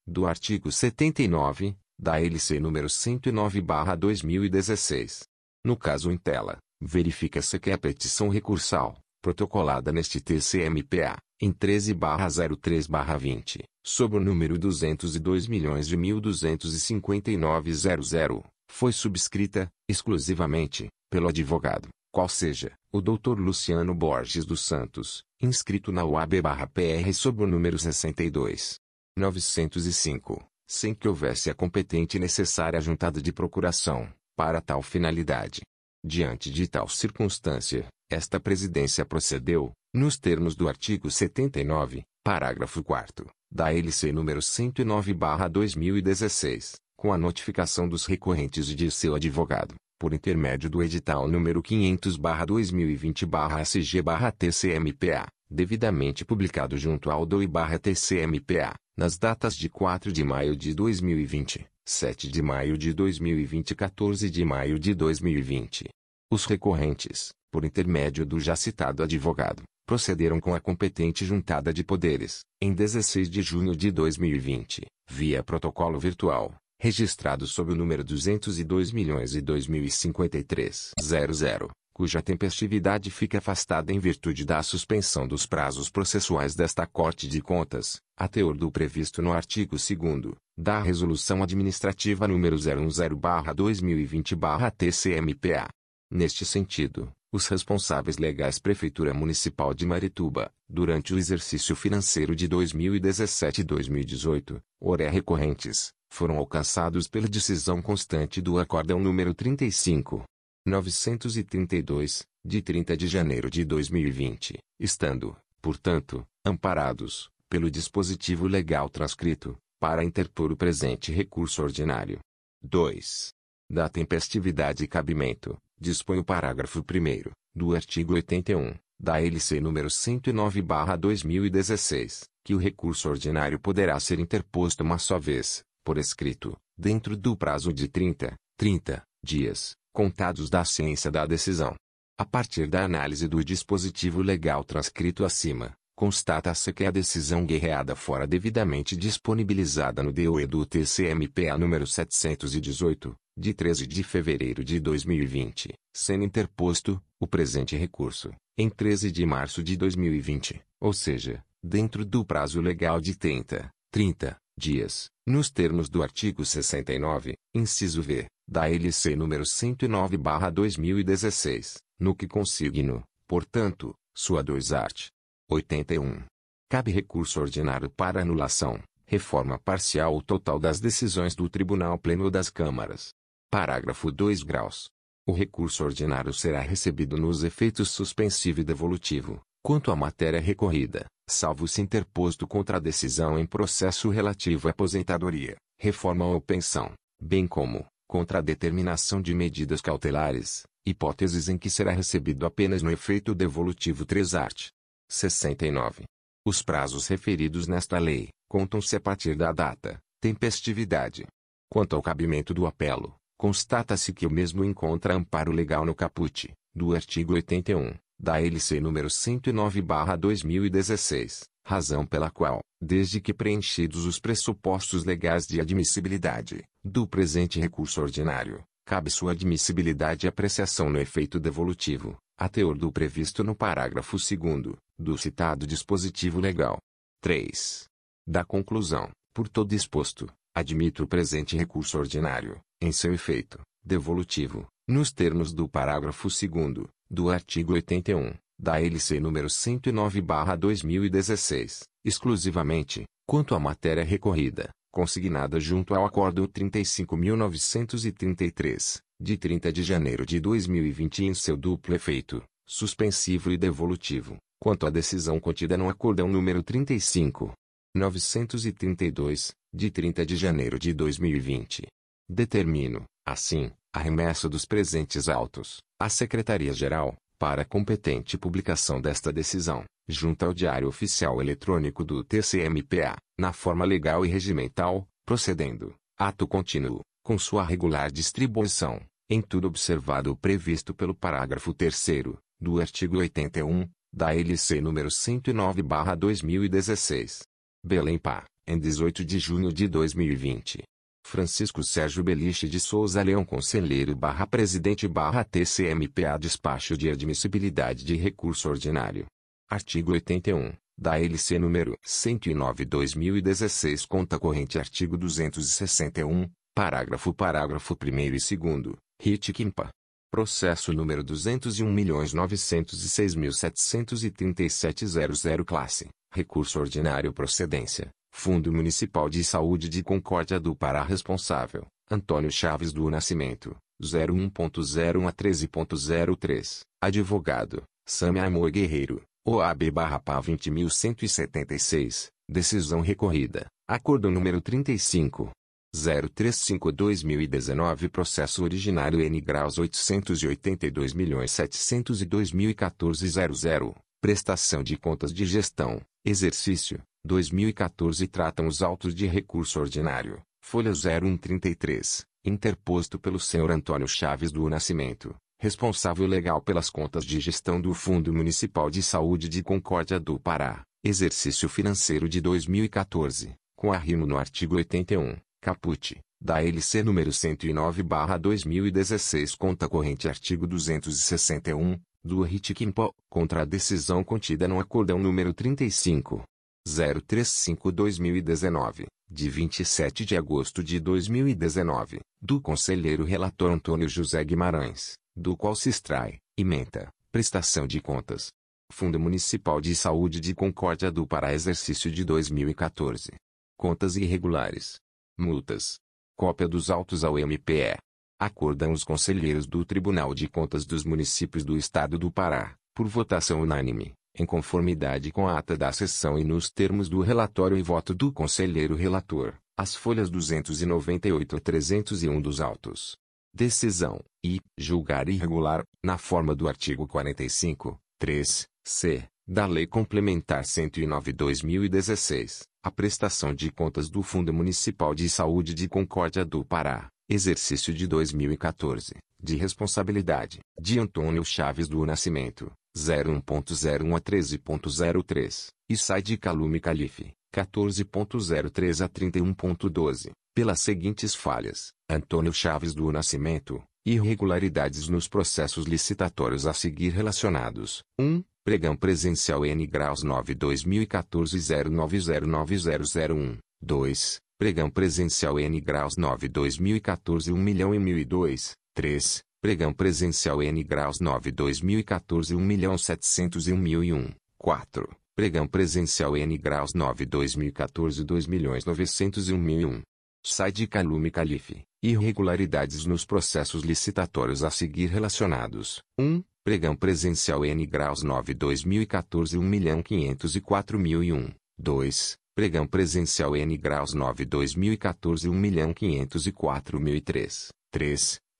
do artigo 79, da LC número 109/2016. No caso em tela, verifica-se que a petição recursal, protocolada neste TCMPA, em 13/03/20, sob o número 202.1259.00, foi subscrita, exclusivamente, pelo advogado, qual seja, o Dr. Luciano Borges dos Santos, inscrito na UAB-PR sob o número 62. 905, sem que houvesse a competente e necessária juntada de procuração, para tal finalidade. Diante de tal circunstância, esta presidência procedeu, nos termos do artigo 79, parágrafo 4 da LC número 109/2016, com a notificação dos recorrentes e de seu advogado, por intermédio do edital número 500/2020/SG/TCMPA, devidamente publicado junto ao DOI/TCMPA, nas datas de 4 de maio de 2020, 7 de maio de 2020 e 14 de maio de 2020. Os recorrentes, por intermédio do já citado advogado, procederam com a competente juntada de poderes, em 16 de junho de 2020, via protocolo virtual, registrado sob o número 202 milhões e 2053 cuja tempestividade fica afastada em virtude da suspensão dos prazos processuais desta Corte de Contas, a teor do previsto no artigo 2 da Resolução Administrativa nº 010/2020/TCMPA. Neste sentido, os responsáveis legais Prefeitura Municipal de Marituba, durante o exercício financeiro de 2017 e 2018, oré recorrentes, foram alcançados pela decisão constante do Acórdão número 35, 932, de 30 de janeiro de 2020, estando, portanto, amparados, pelo dispositivo legal transcrito, para interpor o presente recurso ordinário. 2. Da tempestividade e cabimento, dispõe o parágrafo 1 do artigo 81, da LC número 109/2016, que o recurso ordinário poderá ser interposto uma só vez, por escrito, dentro do prazo de 30, 30 dias, contados da ciência da decisão. A partir da análise do dispositivo legal transcrito acima, constata-se que a decisão guerreada fora devidamente disponibilizada no DOE do TCMPA número 718, de 13 de fevereiro de 2020, sendo interposto, o presente recurso, em 13 de março de 2020, ou seja, dentro do prazo legal de 30, 30 dias, nos termos do artigo 69, inciso V, da LC número 109/2016, no que consigno, portanto, sua 2 art. 81. Cabe recurso ordinário para anulação, reforma parcial ou total das decisões do Tribunal Pleno das Câmaras. Parágrafo 2 graus. O recurso ordinário será recebido nos efeitos suspensivo e devolutivo, quanto à matéria recorrida, salvo se interposto contra a decisão em processo relativo à aposentadoria, reforma ou pensão, bem como, contra a determinação de medidas cautelares, hipóteses em que será recebido apenas no efeito devolutivo 3 art. 69. Os prazos referidos nesta lei, contam-se a partir da data, tempestividade. Quanto ao cabimento do apelo, constata-se que o mesmo encontra amparo legal no caput, do artigo 81, da LC número 109/2016, razão pela qual, desde que preenchidos os pressupostos legais de admissibilidade do presente recurso ordinário, cabe sua admissibilidade e apreciação no efeito devolutivo, a teor do previsto no parágrafo 2 do citado dispositivo legal. 3. Da conclusão, por todo exposto, admito o presente recurso ordinário, em seu efeito devolutivo, nos termos do parágrafo 2 do artigo 81, da LC número 109/2016, exclusivamente, quanto à matéria recorrida, consignada junto ao Acordo 35.933, de 30 de janeiro de 2020 em seu duplo efeito, suspensivo e devolutivo, quanto à decisão contida no Acordão número 35. 932, de 30 de janeiro de 2020. Determino, assim, a remessa dos presentes autos, à Secretaria-Geral, para competente publicação desta decisão, junto ao Diário Oficial Eletrônico do TCMPA, na forma legal e regimental, procedendo, ato contínuo, com sua regular distribuição, em tudo observado o previsto pelo parágrafo 3 do artigo 81, da LC número 109/2016. Belém Pá, em 18 de junho de 2020. Francisco Sérgio Beliche de Souza Leão Conselheiro barra Presidente barra TCMPA Despacho de Admissibilidade de Recurso Ordinário. Artigo 81, da LC número 109-2016 Conta Corrente Artigo 261, parágrafo parágrafo 1 e 2 RIT Quimpa. Processo número 201.906.737.00 Classe. Recurso ordinário procedência. Fundo Municipal de Saúde de Concórdia do Pará Responsável, Antônio Chaves do Nascimento, 01.01 a 13.03. Advogado, Samia Amor Guerreiro, OAB barra PA 20.176. Decisão recorrida. Acordo número 35. 035-2019 Processo originário N graus 882.702.014 Prestação de contas de gestão, exercício, 2014 tratam os autos de recurso ordinário, folha 0133, interposto pelo senhor Antônio Chaves do Nascimento, responsável legal pelas contas de gestão do Fundo Municipal de Saúde de Concórdia do Pará, exercício financeiro de 2014, com arrimo no artigo 81, caput, da LC número 109/2016, conta corrente artigo 261, do RIT-QUIMPO, contra a decisão contida no acordão número 35 035-2019, de 27 de agosto de 2019, do conselheiro relator Antônio José Guimarães, do qual se extrai, ementa, prestação de contas. Fundo Municipal de Saúde de Concórdia do Pará exercício de 2014. Contas irregulares. Multas. Cópia dos autos ao MPE. Acordam os conselheiros do Tribunal de Contas dos Municípios do Estado do Pará, por votação unânime, em conformidade com a ata da sessão e nos termos do relatório e voto do conselheiro relator, as folhas 298 a 301 dos autos. Decisão, e, julgar irregular, na forma do artigo 45, 3, c, da Lei Complementar 109-2016, a prestação de contas do Fundo Municipal de Saúde de Concórdia do Pará, exercício de 2014, de responsabilidade, de Antônio Chaves do Nascimento, 01.01 a 13.03, e sai de Calume Calife, 14.03 a 31.12, pelas seguintes falhas, Antônio Chaves do Nascimento, Irregularidades nos processos licitatórios a seguir relacionados. 1. Pregão presencial N graus 9 2014 0909001. 2. Pregão presencial N graus 9 2014 1 milhão e 1002. 3. Pregão presencial N graus 9 2014 1 milhão 701 mil e 1. 4. Pregão presencial N graus 9 2014 2 milhões 901 mil e 1. Sai de Calume Calife. Irregularidades nos processos licitatórios a seguir relacionados. 1. Pregão presencial N graus 9 2014 1 milhão 504 mil e 1. 2. Pregão presencial N graus 9 2014 1 milhão 504 mil e 3.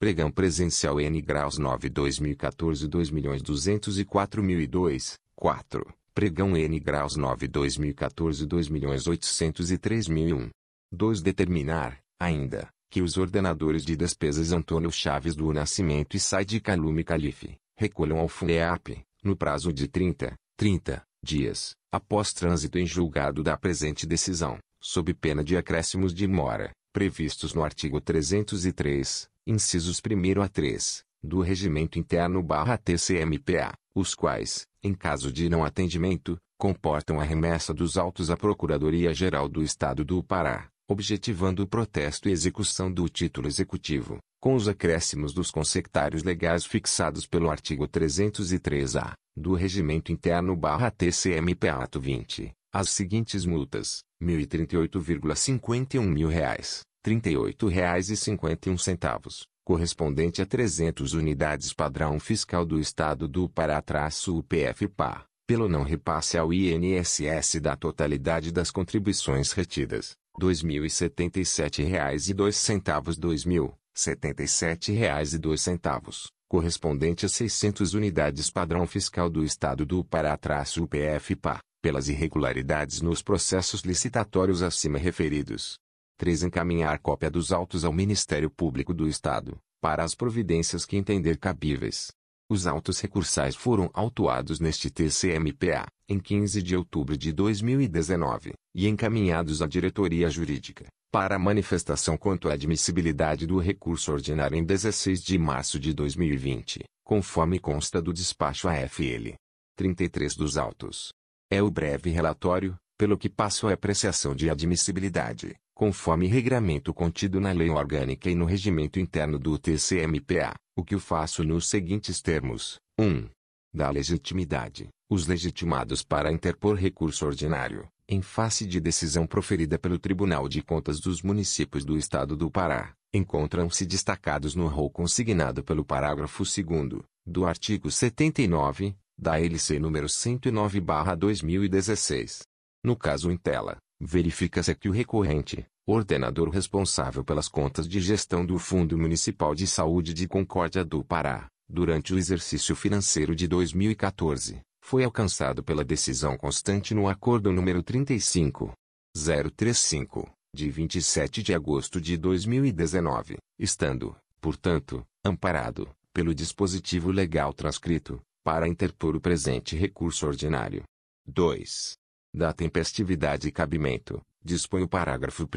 3. Pregão presencial N graus 9 2014 2 milhões 204 mil e 2. 4. Pregão N graus 9 2014 2 milhões 803 mil e 1. 2. Determinar, ainda, que os ordenadores de despesas Antônio Chaves do Nascimento e Said Calume Calife, recolham ao FUNEAP, no prazo de 30, 30 dias, após trânsito em julgado da presente decisão, sob pena de acréscimos de mora, previstos no artigo 303, incisos 1 a 3, do Regimento Interno barra TCMPA, os quais, em caso de não atendimento, comportam a remessa dos autos à Procuradoria-Geral do Estado do Pará, objetivando o protesto e execução do título executivo, com os acréscimos dos consectários legais fixados pelo artigo 303-A, do Regimento Interno barra TCMP Ato 20, as seguintes multas, 1.038,51 mil reais, R$ 38,51, correspondente a 300 unidades padrão fiscal do Estado do Pará-UPF-PA, pelo não repasse ao INSS da totalidade das contribuições retidas, R$ 2.077,02 R$ 2.077,02, correspondente a 600 unidades padrão fiscal do Estado do Pará-UPF-PA, pelas irregularidades nos processos licitatórios acima referidos. 3. Encaminhar cópia dos autos ao Ministério Público do Estado, para as providências que entender cabíveis. Os autos recursais foram autuados neste TCMPA, em 15 de outubro de 2019, e encaminhados à diretoria jurídica, para manifestação quanto à admissibilidade do recurso ordinário em 16 de março de 2020, conforme consta do despacho AFL. 33 dos autos. É o breve relatório, pelo que passo à apreciação de admissibilidade, conforme regramento contido na Lei Orgânica e no regimento interno do TCMPA, o que o faço nos seguintes termos. 1. Da legitimidade. Os legitimados para interpor recurso ordinário, em face de decisão proferida pelo Tribunal de Contas dos Municípios do Estado do Pará, encontram-se destacados no rol consignado pelo parágrafo 2 do artigo 79, da LC número 109/2016. No caso em tela, verifica-se que o recorrente, ordenador responsável pelas contas de gestão do Fundo Municipal de Saúde de Concórdia do Pará, durante o exercício financeiro de 2014, foi alcançado pela decisão constante no Acordo número 35.035, de 27 de agosto de 2019, estando, portanto, amparado, pelo dispositivo legal transcrito, para interpor o presente recurso ordinário. 2. Da tempestividade e cabimento, dispõe o parágrafo 1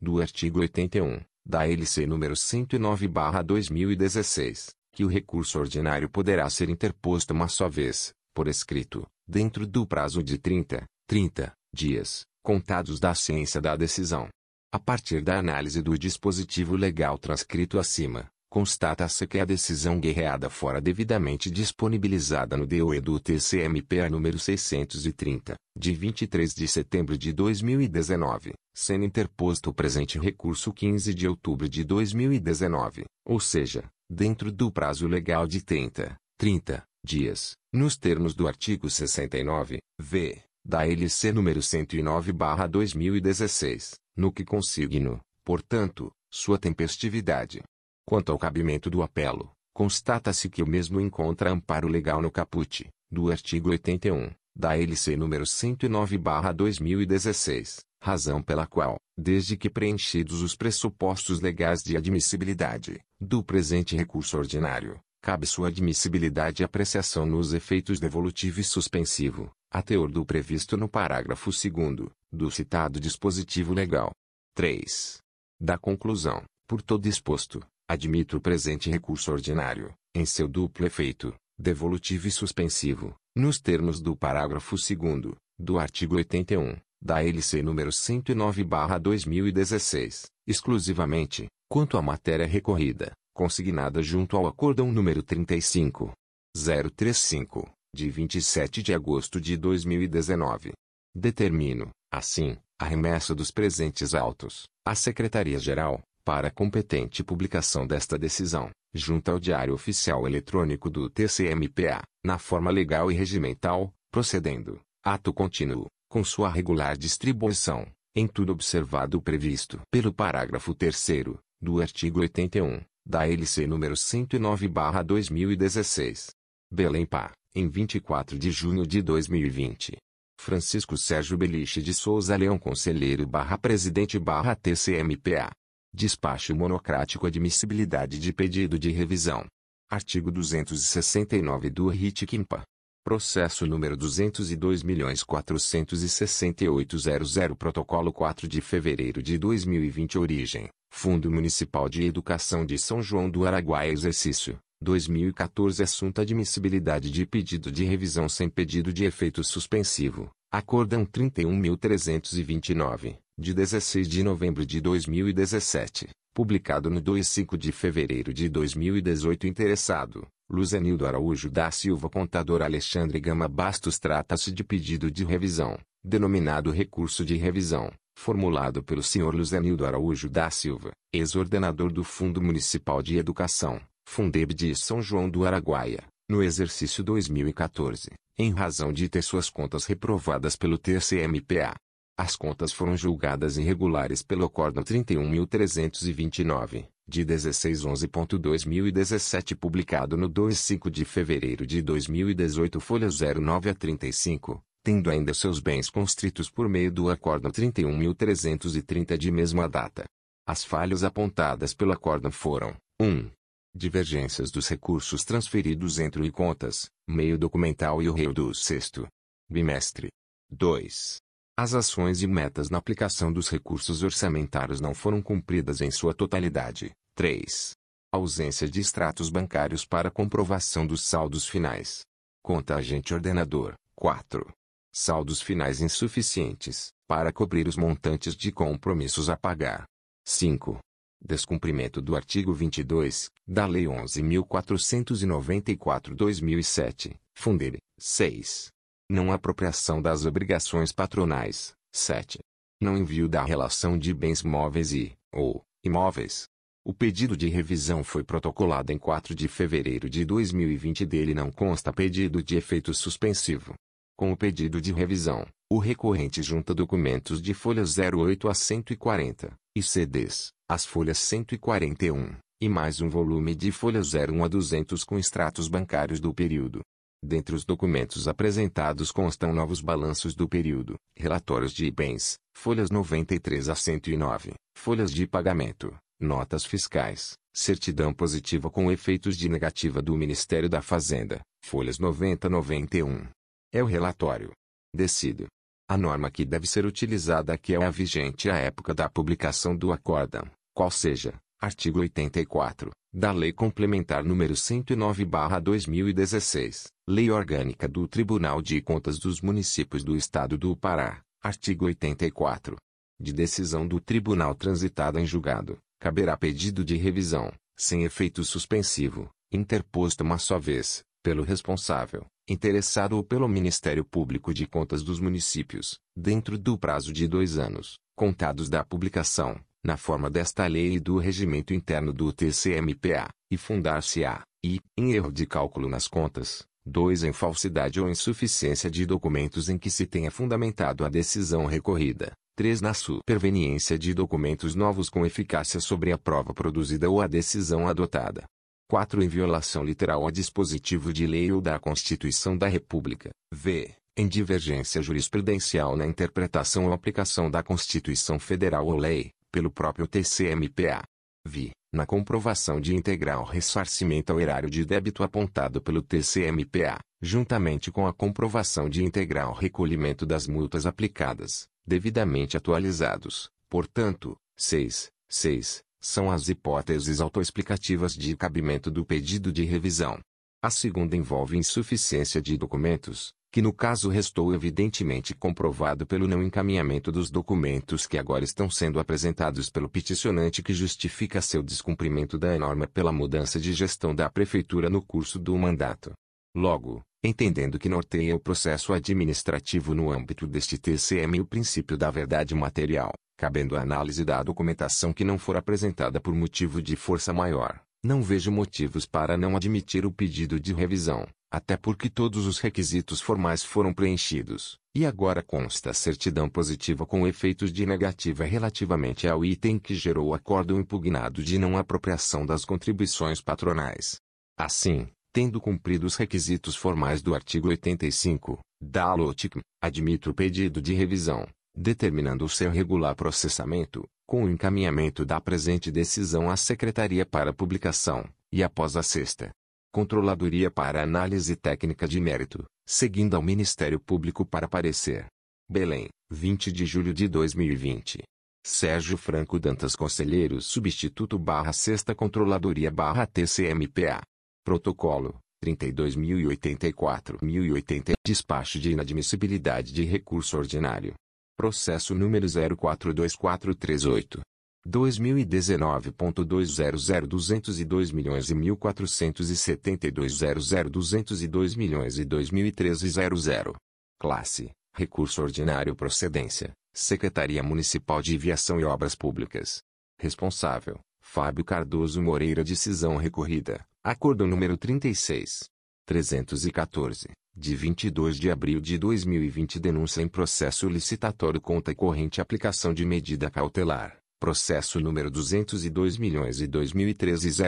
do artigo 81, da LC número 109/2016, que o recurso ordinário poderá ser interposto uma só vez, por escrito, dentro do prazo de 30, 30 dias, contados da ciência da decisão. A partir da análise do dispositivo legal transcrito acima, constata-se que a decisão guerreada fora devidamente disponibilizada no DOE do TCMPA número 630, de 23 de setembro de 2019, sendo interposto o presente recurso 15 de outubro de 2019, ou seja, dentro do prazo legal de 30, 30 dias, nos termos do artigo 69, v, da LC número 109/2016, no que consigno, portanto, sua tempestividade. Quanto ao cabimento do apelo, constata-se que o mesmo encontra amparo legal no caput, do artigo 81, da LC número 109/2016, razão pela qual, desde que preenchidos os pressupostos legais de admissibilidade do presente recurso ordinário, cabe sua admissibilidade e apreciação nos efeitos devolutivo e suspensivo, a teor do previsto no parágrafo 2 do citado dispositivo legal. 3. Da conclusão, por todo exposto, Admito o presente recurso ordinário, em seu duplo efeito, devolutivo e suspensivo, nos termos do parágrafo 2 do artigo 81, da LC número 109/2016, exclusivamente, quanto à matéria recorrida, consignada junto ao acórdão número 35 035, de 27 de agosto de 2019. Determino, assim, a remessa dos presentes autos à Secretaria-Geral, para competente publicação desta decisão, junto ao Diário Oficial Eletrônico do TCMPA, na forma legal e regimental, procedendo, ato contínuo, com sua regular distribuição, em tudo observado o previsto pelo parágrafo 3 do artigo 81, da LC número 109/2016. Belém Pá, em 24 de junho de 2020. Francisco Sérgio Beliche de Souza Leão Conselheiro barra Presidente barra TCMPA. Despacho monocrático admissibilidade de pedido de revisão. Artigo 269 do RIT Quimpa. Processo número 202.468.00 Protocolo 4 de fevereiro de 2020 Origem, Fundo Municipal de Educação de São João do Araguaia Exercício, 2014 Assunto Admissibilidade de pedido de revisão sem pedido de efeito suspensivo. Acordão 31.329 de 16 de novembro de 2017, publicado no 25 de fevereiro de 2018 Interessado, Luzenildo Araújo da Silva Contador Alexandre Gama Bastos Trata-se de pedido de revisão, denominado recurso de revisão, formulado pelo Sr. Luzenildo Araújo da Silva, ex-ordenador do Fundo Municipal de Educação, Fundeb de São João do Araguaia, no exercício 2014, em razão de ter suas contas reprovadas pelo TCMPA, as contas foram julgadas irregulares pelo Acórdão 31.329, de 1611.2017 publicado no 25 de fevereiro de 2018 folha 09 a 35, tendo ainda seus bens constritos por meio do Acórdão 31.330 de mesma data. As falhas apontadas pelo Acórdão foram 1. Divergências dos recursos transferidos entre o contas, meio documental e o réu do sexto bimestre. 2. As ações e metas na aplicação dos recursos orçamentários não foram cumpridas em sua totalidade. 3. Ausência de extratos bancários para comprovação dos saldos finais. Conta agente ordenador. 4. Saldos finais insuficientes para cobrir os montantes de compromissos a pagar. 5. Descumprimento do artigo 22 da Lei 11.494/2007, Fundeb. 6 não apropriação das obrigações patronais. 7. Não envio da relação de bens móveis e, ou, imóveis. O pedido de revisão foi protocolado em 4 de fevereiro de 2020 dele não consta pedido de efeito suspensivo. Com o pedido de revisão, o recorrente junta documentos de folhas 08 a 140, e CDs, as folhas 141, e mais um volume de folhas 01 a 200 com extratos bancários do período. Dentre os documentos apresentados constam novos balanços do período, relatórios de bens, folhas 93 a 109, folhas de pagamento, notas fiscais, certidão positiva com efeitos de negativa do Ministério da Fazenda, folhas 90 a 91. É o relatório. Decido. A norma que deve ser utilizada aqui é a vigente à época da publicação do acórdão, qual seja, artigo 84, da Lei Complementar número 109/2016, Lei Orgânica do Tribunal de Contas dos Municípios do Estado do Pará, artigo 84. De decisão do tribunal transitada em julgado, caberá pedido de revisão, sem efeito suspensivo, interposto uma só vez, pelo responsável, interessado ou pelo Ministério Público de Contas dos Municípios, dentro do prazo de dois anos, contados da publicação, na forma desta lei e do regimento interno do TCMPA, e fundar-se-á, e, em erro de cálculo nas contas, 2. Em falsidade ou insuficiência de documentos em que se tenha fundamentado a decisão recorrida. 3. Na superveniência de documentos novos com eficácia sobre a prova produzida ou a decisão adotada. 4. Em violação literal a dispositivo de lei ou da Constituição da República. V. Em divergência jurisprudencial na interpretação ou aplicação da Constituição Federal ou lei, pelo próprio TCMPA. Vi, na comprovação de integral ressarcimento ao erário de débito apontado pelo TCMPA, juntamente com a comprovação de integral recolhimento das multas aplicadas, devidamente atualizados, portanto, 6, 6, são as hipóteses autoexplicativas de cabimento do pedido de revisão. A segunda envolve insuficiência de documentos, que no caso restou evidentemente comprovado pelo não encaminhamento dos documentos que agora estão sendo apresentados pelo peticionante que justifica seu descumprimento da norma pela mudança de gestão da prefeitura no curso do mandato. Logo, entendendo que norteia o processo administrativo no âmbito deste TCM o princípio da verdade material, cabendo a análise da documentação que não for apresentada por motivo de força maior, não vejo motivos para não admitir o pedido de revisão, até porque todos os requisitos formais foram preenchidos, e agora consta a certidão positiva com efeitos de negativa relativamente ao item que gerou o acórdão impugnado de não apropriação das contribuições patronais. Assim, tendo cumprido os requisitos formais do artigo 85 da LOTIC, admito o pedido de revisão, determinando o seu regular processamento, com o encaminhamento da presente decisão à Secretaria para publicação, e após a sexta, Controladoria para Análise Técnica de Mérito, seguindo ao Ministério Público para parecer. Belém, 20 de julho de 2020. Sérgio Franco Dantas Conselheiro Substituto barra Sexta Controladoria barra TCMPA. Protocolo, 32.084.080 Despacho de inadmissibilidade de recurso ordinário. Processo número 042438. 2019.200.202 milhões e 1.472.00202 milhões e 2013.00. Classe, recurso ordinário procedência, Secretaria Municipal de Viação e Obras Públicas. Responsável, Fábio Cardoso Moreira Decisão recorrida, acordo número 36. 314, de 22 de abril de 2020 denúncia em processo licitatório conta corrente aplicação de medida cautelar Processo número 202 milhões e 2013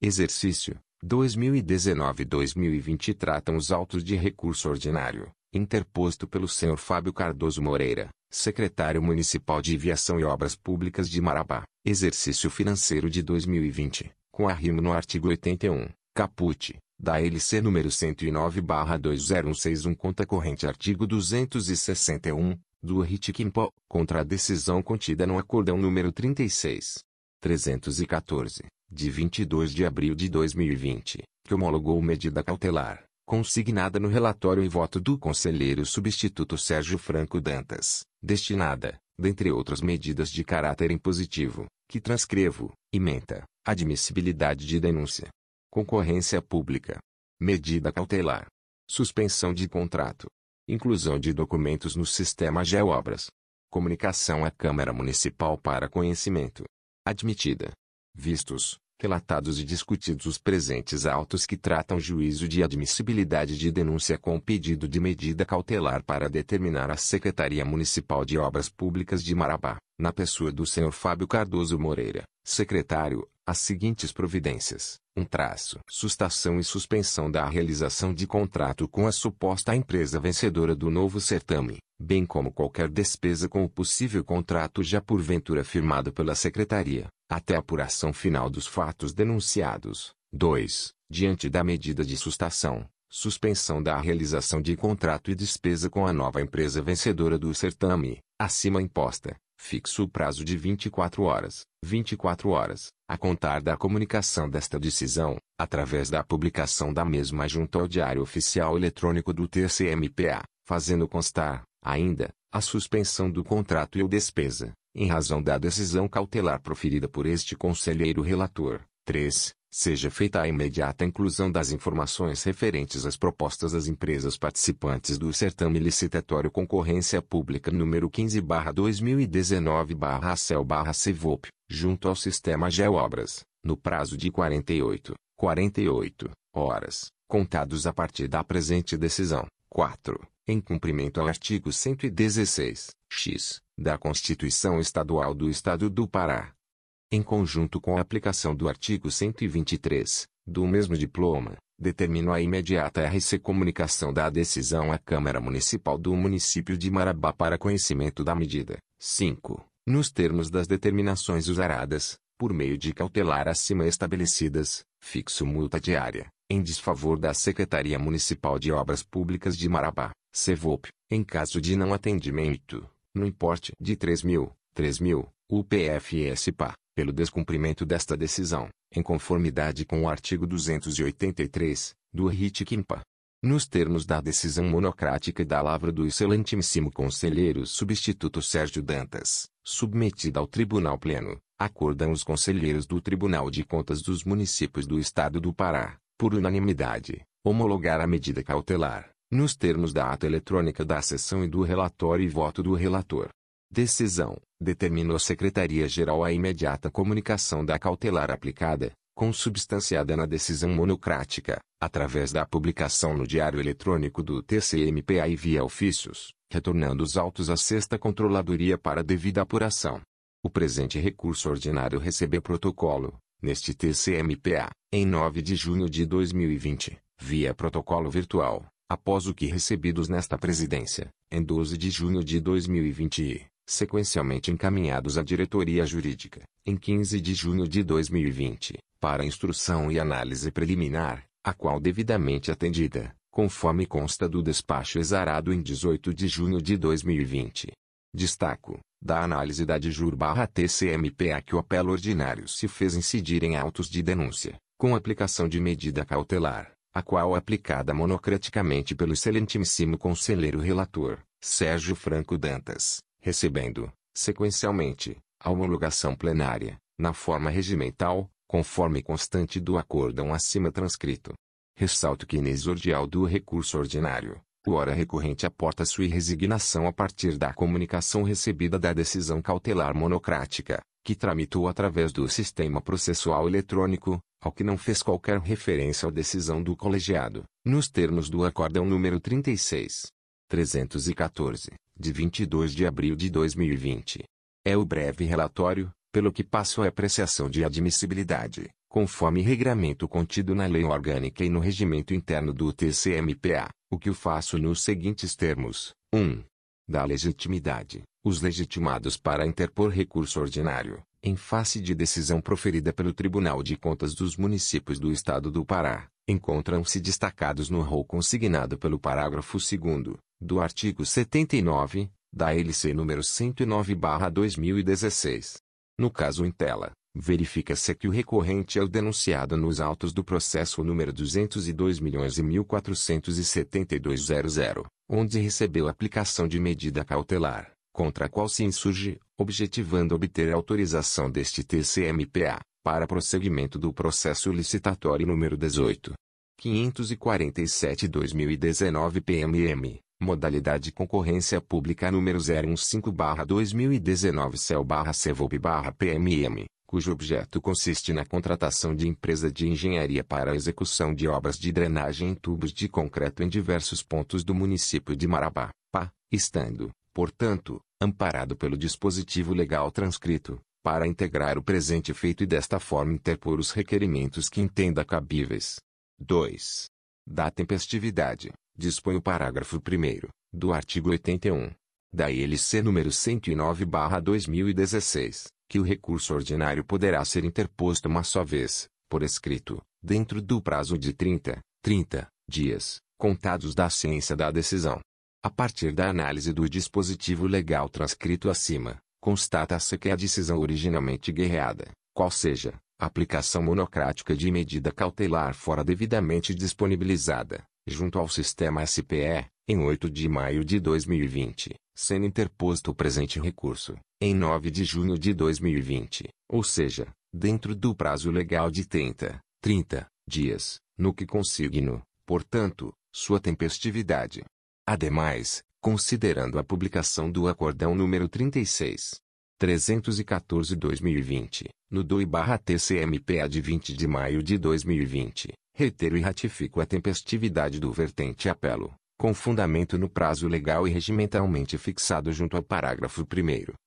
exercício, 2019-2020 tratam os autos de recurso ordinário, interposto pelo senhor Fábio Cardoso Moreira, secretário municipal de Viação e Obras Públicas de Marabá, exercício financeiro de 2020, com arrimo no artigo 81, caput, da LC número 109/2061 conta corrente artigo 261, do Ritquimpo, contra a decisão contida no acordão número 36. 314, de 22 de abril de 2020, que homologou medida cautelar, consignada no relatório e voto do conselheiro substituto Sérgio Franco Dantas, destinada, dentre outras medidas de caráter impositivo, que transcrevo, ementa, admissibilidade de denúncia. Concorrência pública. Medida cautelar. Suspensão de contrato. Inclusão de documentos no sistema GeoObras. Comunicação à Câmara Municipal para conhecimento. Admitida. Vistos, relatados e discutidos os presentes autos que tratam juízo de admissibilidade de denúncia com pedido de medida cautelar para determinar a Secretaria Municipal de Obras Públicas de Marabá, na pessoa do Sr. Fábio Cardoso Moreira, secretário, as seguintes providências. Um traço. Sustação e suspensão da realização de contrato com a suposta empresa vencedora do novo certame, bem como qualquer despesa com o possível contrato já porventura firmado pela Secretaria, até a apuração final dos fatos denunciados. 2. Diante da medida de sustação, suspensão da realização de contrato e despesa com a nova empresa vencedora do certame, acima imposta, fixo o prazo de 24 horas, 24 horas, a contar da comunicação desta decisão, através da publicação da mesma junto ao Diário Oficial Eletrônico do TCMPA, fazendo constar, ainda, a suspensão do contrato e ou despesa, em razão da decisão cautelar proferida por este conselheiro relator. 3 seja feita a imediata inclusão das informações referentes às propostas das empresas participantes do certame licitatório Concorrência Pública número 15/2019/ACEL/CEVOP, junto ao sistema GeoObras, no prazo de 48, 48 horas, contados a partir da presente decisão. 4. Em cumprimento ao artigo 116, x, da Constituição Estadual do Estado do Pará, em conjunto com a aplicação do artigo 123, do mesmo diploma, determino a imediata RC comunicação da decisão à Câmara Municipal do município de Marabá para conhecimento da medida. 5. Nos termos das determinações usaradas, por meio de cautelar acima estabelecidas, fixo multa diária, em desfavor da Secretaria Municipal de Obras Públicas de Marabá, CEVOP, em caso de não atendimento, no importe de 3 mil, 3 mil, UPF e SPA, pelo descumprimento desta decisão, em conformidade com o artigo 283, do RIT Quimpa. Nos termos da decisão monocrática da lavra do excelentíssimo conselheiro substituto Sérgio Dantas, submetida ao Tribunal Pleno, acordam os conselheiros do Tribunal de Contas dos Municípios do Estado do Pará, por unanimidade, homologar a medida cautelar, nos termos da ata eletrônica da sessão e do relatório e voto do relator. Decisão: determinou a Secretaria-Geral a imediata comunicação da cautelar aplicada, consubstanciada na decisão monocrática, através da publicação no Diário Eletrônico do TCMPA e via ofícios, retornando os autos à Sexta Controladoria para devida apuração. O presente recurso ordinário recebeu protocolo, neste TCMPA, em 9 de junho de 2020, via protocolo virtual, após o que recebidos nesta presidência, em 12 de junho de 2020 e, sequencialmente encaminhados à diretoria jurídica, em 15 de junho de 2020, para instrução e análise preliminar, a qual devidamente atendida, conforme consta do despacho exarado em 18 de junho de 2020. Destaco, da análise da DJUR-TCMPA que o apelo ordinário se fez incidir em autos de denúncia, com aplicação de medida cautelar, a qual aplicada monocraticamente pelo excelentíssimo conselheiro relator, Sérgio Franco Dantas, recebendo, sequencialmente, a homologação plenária, na forma regimental, conforme constante do acórdão acima transcrito. Ressalto que inexordial do recurso ordinário, o hora recorrente aporta sua resignação a partir da comunicação recebida da decisão cautelar monocrática, que tramitou através do sistema processual eletrônico, ao que não fez qualquer referência à decisão do colegiado, nos termos do acórdão número 36. 314, de 22 de abril de 2020. É o breve relatório, pelo que passo a apreciação de admissibilidade, conforme regramento contido na lei orgânica e no regimento interno do TCMPA, o que o faço nos seguintes termos. 1. Da legitimidade, os legitimados para interpor recurso ordinário, em face de decisão proferida pelo Tribunal de Contas dos Municípios do Estado do Pará, encontram-se destacados no rol consignado pelo parágrafo 2 do artigo 79, da LC número 109/2016. No caso em tela, verifica-se que o recorrente é o denunciado nos autos do processo número 202.1472.00, onde recebeu aplicação de medida cautelar, contra a qual se insurge, objetivando obter autorização deste TCMPA, para prosseguimento do processo licitatório número 18. 547-2019 PMM, modalidade concorrência pública número 015-2019 CEL-CEVOP-PMM, cujo objeto consiste na contratação de empresa de engenharia para a execução de obras de drenagem em tubos de concreto em diversos pontos do município de Marabá, PA, estando, portanto, amparado pelo dispositivo legal transcrito, para integrar o presente feito e desta forma interpor os requerimentos que entenda cabíveis. 2. Da tempestividade, dispõe o parágrafo 1 do artigo 81 da ILC número 109/2016, que o recurso ordinário poderá ser interposto uma só vez, por escrito, dentro do prazo de 30, 30 dias, contados da ciência da decisão. A partir da análise do dispositivo legal transcrito acima, constata-se que a decisão originalmente guerreada, qual seja, aplicação monocrática de medida cautelar fora devidamente disponibilizada, junto ao sistema SPE, em 8 de maio de 2020, sendo interposto o presente recurso, em 9 de junho de 2020, ou seja, dentro do prazo legal de 30, 30 dias, no que consigno, portanto, sua tempestividade. Ademais, considerando a publicação do Acordão número 36, 314-2020, no DOI-TCMPA de 20 de maio de 2020, reitero e ratifico a tempestividade do vertente apelo, com fundamento no prazo legal e regimentalmente fixado junto ao parágrafo 1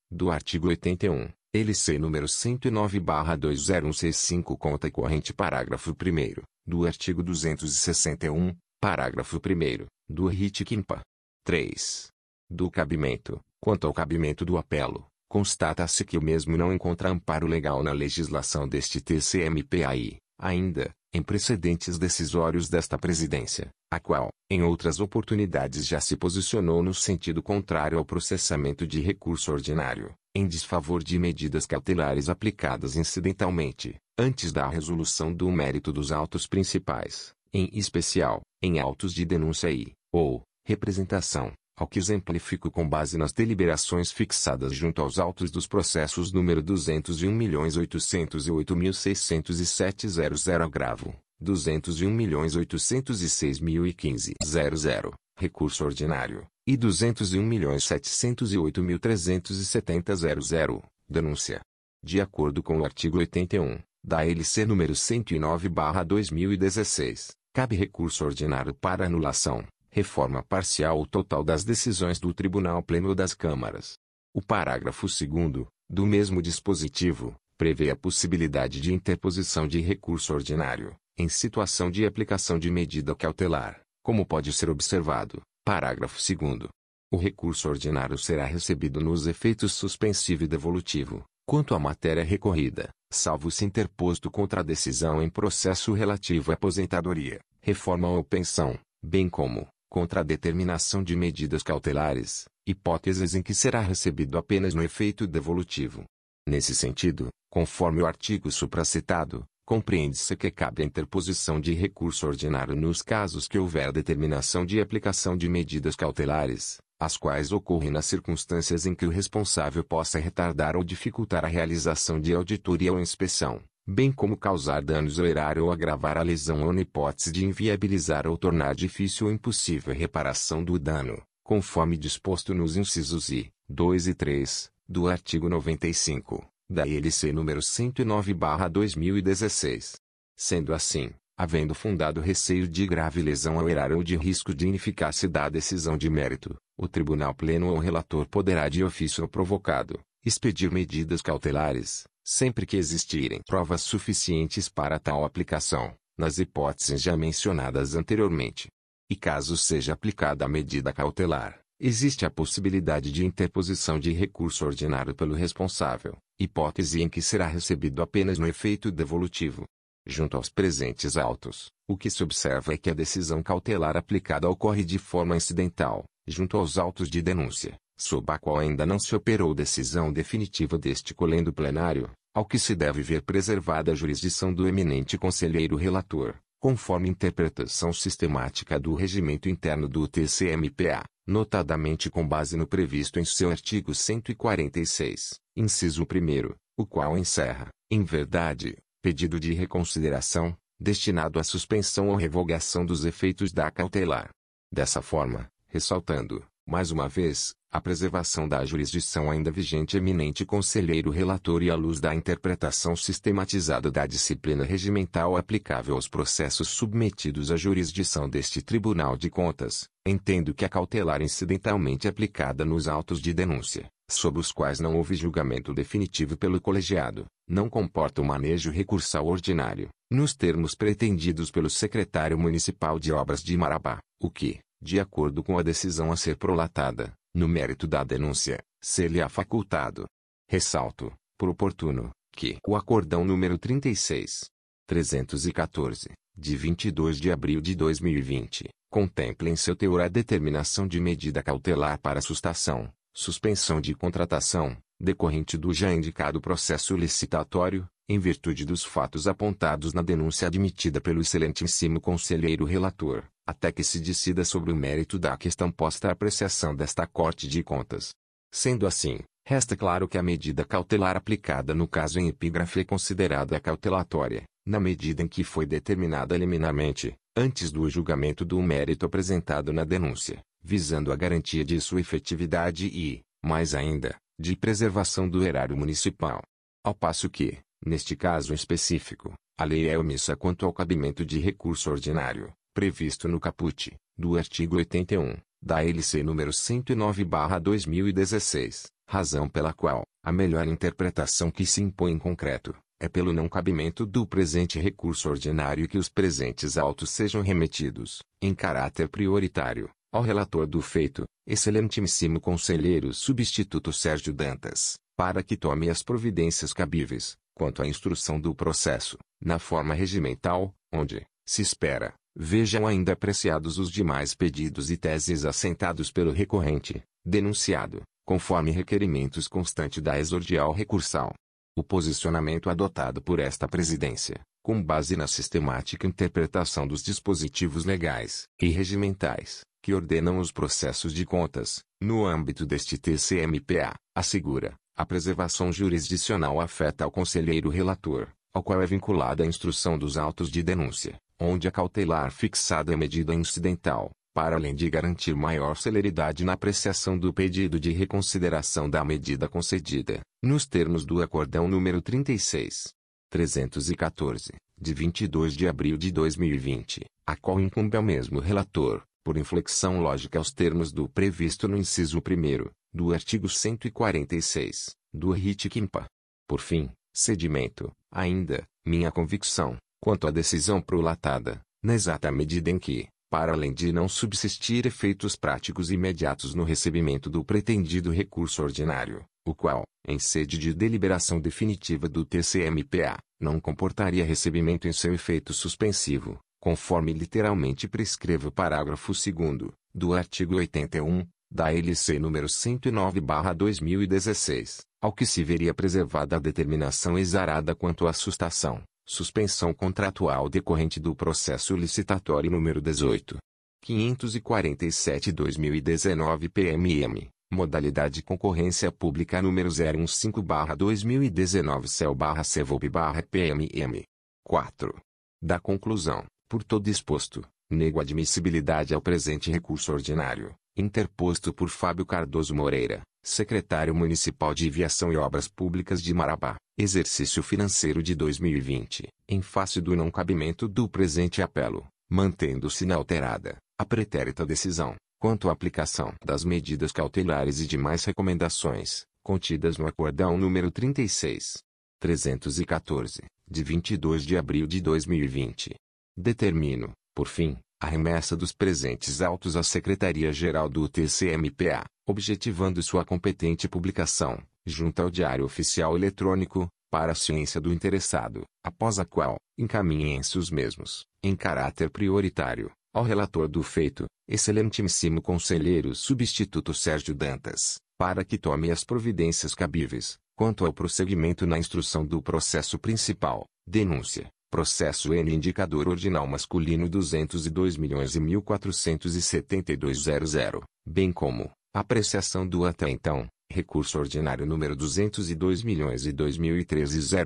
do artigo 81, LC número 109/20165 conta corrente parágrafo 1 do artigo 261, parágrafo 1 do RIT Quimpa. 3. Do cabimento, quanto ao cabimento do apelo, constata-se que o mesmo não encontra amparo legal na legislação deste TCMPAI, ainda, em precedentes decisórios desta presidência, a qual, em outras oportunidades já se posicionou no sentido contrário ao processamento de recurso ordinário, em desfavor de medidas cautelares aplicadas incidentalmente, antes da resolução do mérito dos autos principais, em especial, em autos de denúncia e, ou, representação, ao que exemplifico com base nas deliberações fixadas junto aos autos dos processos número 201.808.607.00 agravo, 201.806.015.00, recurso ordinário, e 201.708.370.00, denúncia. De acordo com o artigo 81, da LC número 109/2016, cabe recurso ordinário para anulação, reforma parcial ou total das decisões do Tribunal Pleno das Câmaras. O parágrafo 2 do mesmo dispositivo prevê a possibilidade de interposição de recurso ordinário em situação de aplicação de medida cautelar, como pode ser observado, parágrafo 2 O recurso ordinário será recebido nos efeitos suspensivo e devolutivo, quanto à matéria recorrida, salvo se interposto contra a decisão em processo relativo à aposentadoria, reforma ou pensão, bem como, contra a determinação de medidas cautelares, hipóteses em que será recebido apenas no efeito devolutivo. Nesse sentido, conforme o artigo supracitado, compreende-se que cabe a interposição de recurso ordinário nos casos que houver determinação de aplicação de medidas cautelares, as quais ocorrem nas circunstâncias em que o responsável possa retardar ou dificultar a realização de auditoria ou inspeção, bem como causar danos ao erário ou agravar a lesão ou na hipótese de inviabilizar ou tornar difícil ou impossível a reparação do dano, conforme disposto nos incisos I, 2 e 3, do artigo 95, da LC nº 109/2016. Sendo assim, havendo fundado receio de grave lesão ao erário ou de risco de ineficácia da decisão de mérito, o Tribunal Pleno ou relator poderá de ofício provocado, expedir medidas cautelares, sempre que existirem provas suficientes para tal aplicação, nas hipóteses já mencionadas anteriormente. E caso seja aplicada a medida cautelar, existe a possibilidade de interposição de recurso ordinário pelo responsável, hipótese em que será recebido apenas no efeito devolutivo. Junto aos presentes autos, o que se observa é que a decisão cautelar aplicada ocorre de forma incidental, junto aos autos de denúncia, sob a qual ainda não se operou decisão definitiva deste colendo plenário, ao que se deve ver preservada a jurisdição do eminente conselheiro relator, conforme interpretação sistemática do regimento interno do TCMPA, notadamente com base no previsto em seu artigo 146, inciso 1, o qual encerra, em verdade, pedido de reconsideração, destinado à suspensão ou revogação dos efeitos da cautelar. Dessa forma, ressaltando, mais uma vez, a preservação da jurisdição ainda vigente eminente conselheiro relator e à luz da interpretação sistematizada da disciplina regimental aplicável aos processos submetidos à jurisdição deste Tribunal de Contas, entendo que a cautelar incidentalmente aplicada nos autos de denúncia, sobre os quais não houve julgamento definitivo pelo colegiado, não comporta o manejo recursal ordinário, nos termos pretendidos pelo secretário municipal de obras de Marabá, o que, de acordo com a decisão a ser prolatada, no mérito da denúncia, ser-lhe-á facultado. Ressalto, por oportuno, que o acordão número 36. 314, de 22 de abril de 2020, contempla em seu teor a determinação de medida cautelar para sustação, suspensão de contratação, decorrente do já indicado processo licitatório, em virtude dos fatos apontados na denúncia admitida pelo excelentíssimo conselheiro relator, até que se decida sobre o mérito da questão posta à apreciação desta Corte de Contas. Sendo assim, resta claro que a medida cautelar aplicada no caso em epígrafe é considerada cautelatória, na medida em que foi determinada liminarmente, antes do julgamento do mérito apresentado na denúncia, visando a garantia de sua efetividade e, mais ainda, de preservação do erário municipal. Ao passo que, Neste caso específico, a lei é omissa quanto ao cabimento de recurso ordinário, previsto no caput, do artigo 81, da LC nº 109/2016, razão pela qual, a melhor interpretação que se impõe em concreto, é pelo não cabimento do presente recurso ordinário que os presentes autos sejam remetidos, em caráter prioritário, ao relator do feito, excelentíssimo conselheiro substituto Sérgio Dantas, para que tome as providências cabíveis, quanto à instrução do processo, na forma regimental, onde, se espera, vejam ainda apreciados os demais pedidos e teses assentados pelo recorrente, denunciado, conforme requerimentos constantes da exordial recursal. O posicionamento adotado por esta presidência, com base na sistemática interpretação dos dispositivos legais e regimentais, que ordenam os processos de contas, no âmbito deste TCMPA, assegura, a preservação jurisdicional afeta ao conselheiro relator, ao qual é vinculada a instrução dos autos de denúncia, onde a cautelar fixada é medida incidental, para além de garantir maior celeridade na apreciação do pedido de reconsideração da medida concedida, nos termos do Acordão número 36. 314, de 22 de abril de 2020, a qual incumbe ao mesmo relator, por inflexão lógica aos termos do previsto no inciso 1 do artigo 146, do RIT Quimpa. Por fim, sedimento, ainda, minha convicção, quanto à decisão prolatada, na exata medida em que, para além de não subsistir efeitos práticos imediatos no recebimento do pretendido recurso ordinário, o qual, em sede de deliberação definitiva do TCMPA, não comportaria recebimento em seu efeito suspensivo, conforme literalmente prescreve o parágrafo 2 do artigo 81 da LC número 109/2016, ao que se veria preservada a determinação exarada quanto à sustação, suspensão contratual decorrente do processo licitatório número 18 547/2019 PMM, modalidade concorrência pública número 015/2019 CEL/CEVOP/PMM. 4. Da conclusão por todo exposto, nego admissibilidade ao presente recurso ordinário, interposto por Fábio Cardoso Moreira, secretário municipal de Viação e Obras Públicas de Marabá, exercício financeiro de 2020, em face do não cabimento do presente apelo, mantendo-se inalterada a pretérita decisão, quanto à aplicação das medidas cautelares e demais recomendações, contidas no Acordão número 36. 314, de 22 de abril de 2020, Determino, por fim, a remessa dos presentes autos à Secretaria-Geral do TCMPA, objetivando sua competente publicação, junto ao Diário Oficial Eletrônico, para a ciência do interessado, após a qual, encaminhem-se os mesmos, em caráter prioritário, ao relator do feito, excelentíssimo conselheiro substituto Sérgio Dantas, para que tome as providências cabíveis, quanto ao prosseguimento na instrução do processo principal, denúncia, Processo N Indicador Ordinal Masculino 202 milhões e 147200, bem como, apreciação do até então, recurso ordinário número 202 milhões e 2013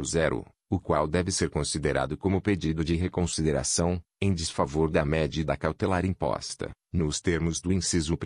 o qual deve ser considerado como pedido de reconsideração, em desfavor da medida cautelar imposta, nos termos do inciso 1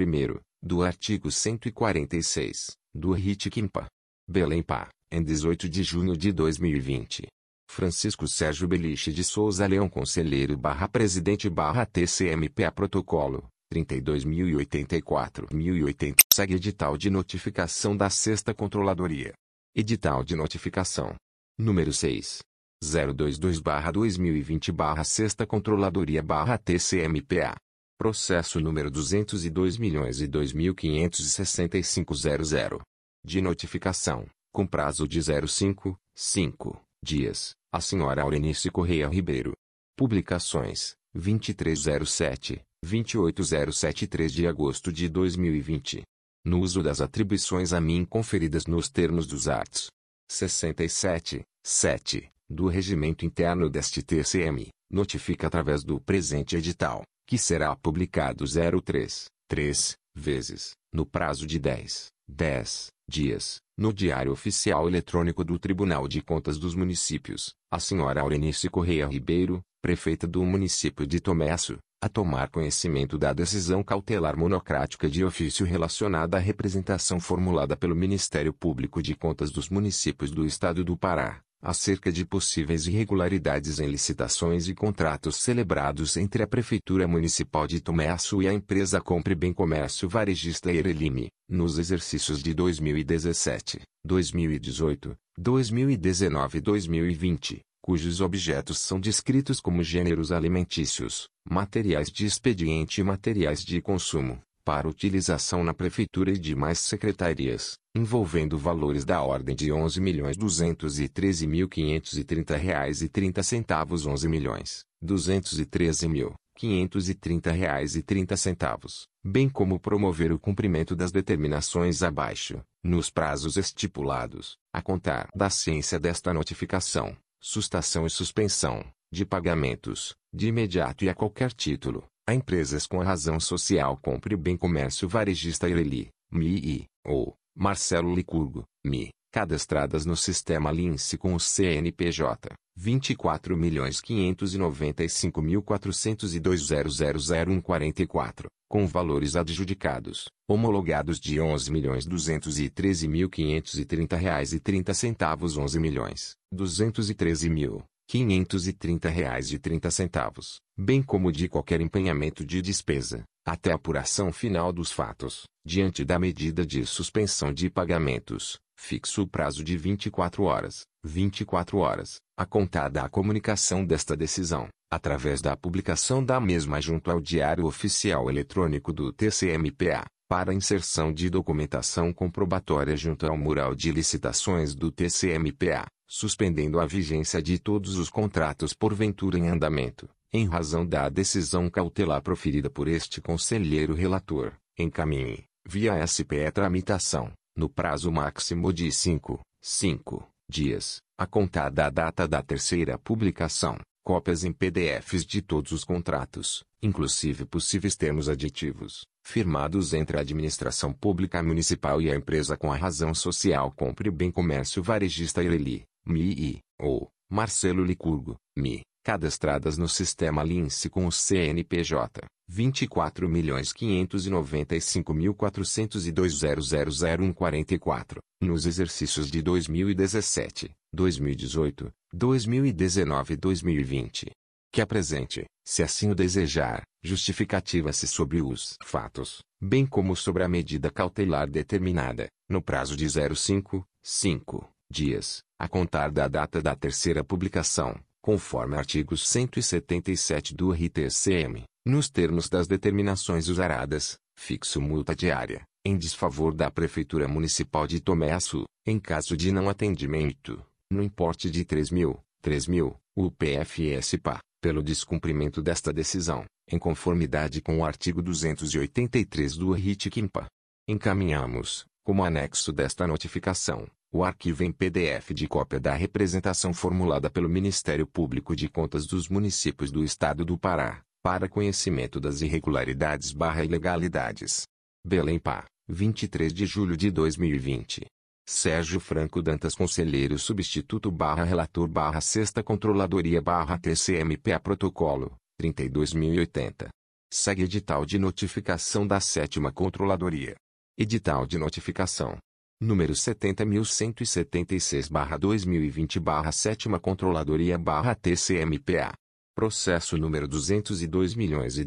do artigo 146, do RIT Quimpa. Belém Pá, em 18 de junho de 2020. Francisco Sérgio Beliche de Souza Leão Conselheiro barra Presidente barra TCMPA Protocolo, 32.084.080 Segue edital de notificação da Sexta Controladoria. Edital de notificação. Número 6. 022 barra 2020 barra Sexta Controladoria barra TCMPA. Processo número 202 milhões e 2.565.00. De notificação, com prazo de 05, 5 dias a senhora Aurenice Correia Ribeiro. Publicações: 2307, 28073 de agosto de 2020. No uso das atribuições a mim conferidas nos termos dos arts. 67, 7, do Regimento Interno deste TCM, notifica através do presente edital, que será publicado 03, 3, vezes, no prazo de 10, 10 dias, no Diário Oficial Eletrônico do Tribunal de Contas dos Municípios, a senhora Aurenice Correia Ribeiro, prefeita do município de Tomesso, a tomar conhecimento da decisão cautelar monocrática de ofício relacionada à representação formulada pelo Ministério Público de Contas dos Municípios do Estado do Pará, acerca de possíveis irregularidades em licitações e contratos celebrados entre a Prefeitura Municipal de Tomeaçu e a empresa Compre Bem Comércio Varejista Erelime, nos exercícios de 2017, 2018, 2019 e 2020, cujos objetos são descritos como gêneros alimentícios, materiais de expediente e materiais de consumo, para utilização na Prefeitura e demais secretarias, envolvendo valores da ordem de 11.213.530,30 reais e 11 milhões, 213 mil, 530 reais e 30 centavos, bem como promover o cumprimento das determinações abaixo, nos prazos estipulados, a contar da ciência desta notificação, sustação e suspensão, de pagamentos, de imediato e a qualquer título, a empresas com a razão social compre bem comércio varejista Ireli, MI, ou Marcelo Licurgo, MI, cadastradas no sistema Lince com o CNPJ. 24.595.402.0000144, com valores adjudicados, homologados de R$ 11.213.530,30, R$ 11.213.000. 530 reais e 30 centavos, bem como de qualquer empenhamento de despesa, até a apuração final dos fatos, diante da medida de suspensão de pagamentos, fixo o prazo de 24 horas, 24 horas, a contar da comunicação desta decisão, através da publicação da mesma junto ao Diário Oficial Eletrônico do TCMPA, para inserção de documentação comprobatória junto ao mural de licitações do TCMPA, suspendendo a vigência de todos os contratos porventura em andamento, em razão da decisão cautelar proferida por este conselheiro relator, encaminhe, via SPE tramitação, no prazo máximo de 5, 5 dias, a contar da data da terceira publicação, cópias em PDFs de todos os contratos, inclusive possíveis termos aditivos, firmados entre a administração pública municipal e a empresa com a razão social Compre Bem Comércio Varejista Ireli, MI, ou Marcelo Licurgo, MI, cadastradas no sistema Lince com o CNPJ 24.595.402.0000144, nos exercícios de 2017, 2018, 2019 e 2020. Que apresente, se assim o desejar, justificativa-se sobre os fatos, bem como sobre a medida cautelar determinada, no prazo de 05, 5 dias, a contar da data da terceira publicação, conforme artigo 177 do RTCM nos termos das determinações usaradas, fixo multa diária, em desfavor da Prefeitura Municipal de Tomé Açu, em caso de não atendimento, no importe de 3 mil, 3 mil, UPFS-PA, pelo descumprimento desta decisão, em conformidade com o artigo 283 do RIT-QUIMPA. Encaminhamos, como anexo desta notificação, o arquivo em PDF de cópia da representação formulada pelo Ministério Público de Contas dos Municípios do Estado do Pará, para conhecimento das irregularidades barra ilegalidades. Belém Pá, 23 de julho de 2020. Sérgio Franco Dantas Conselheiro Substituto barra Relator barra Sexta Controladoria barra TCMPA Protocolo, 32.080. Segue edital de notificação da Sétima Controladoria. Edital de notificação. Número 70.176 barra 2020 barra Sétima Controladoria barra TCMPA. Processo número 202 milhões e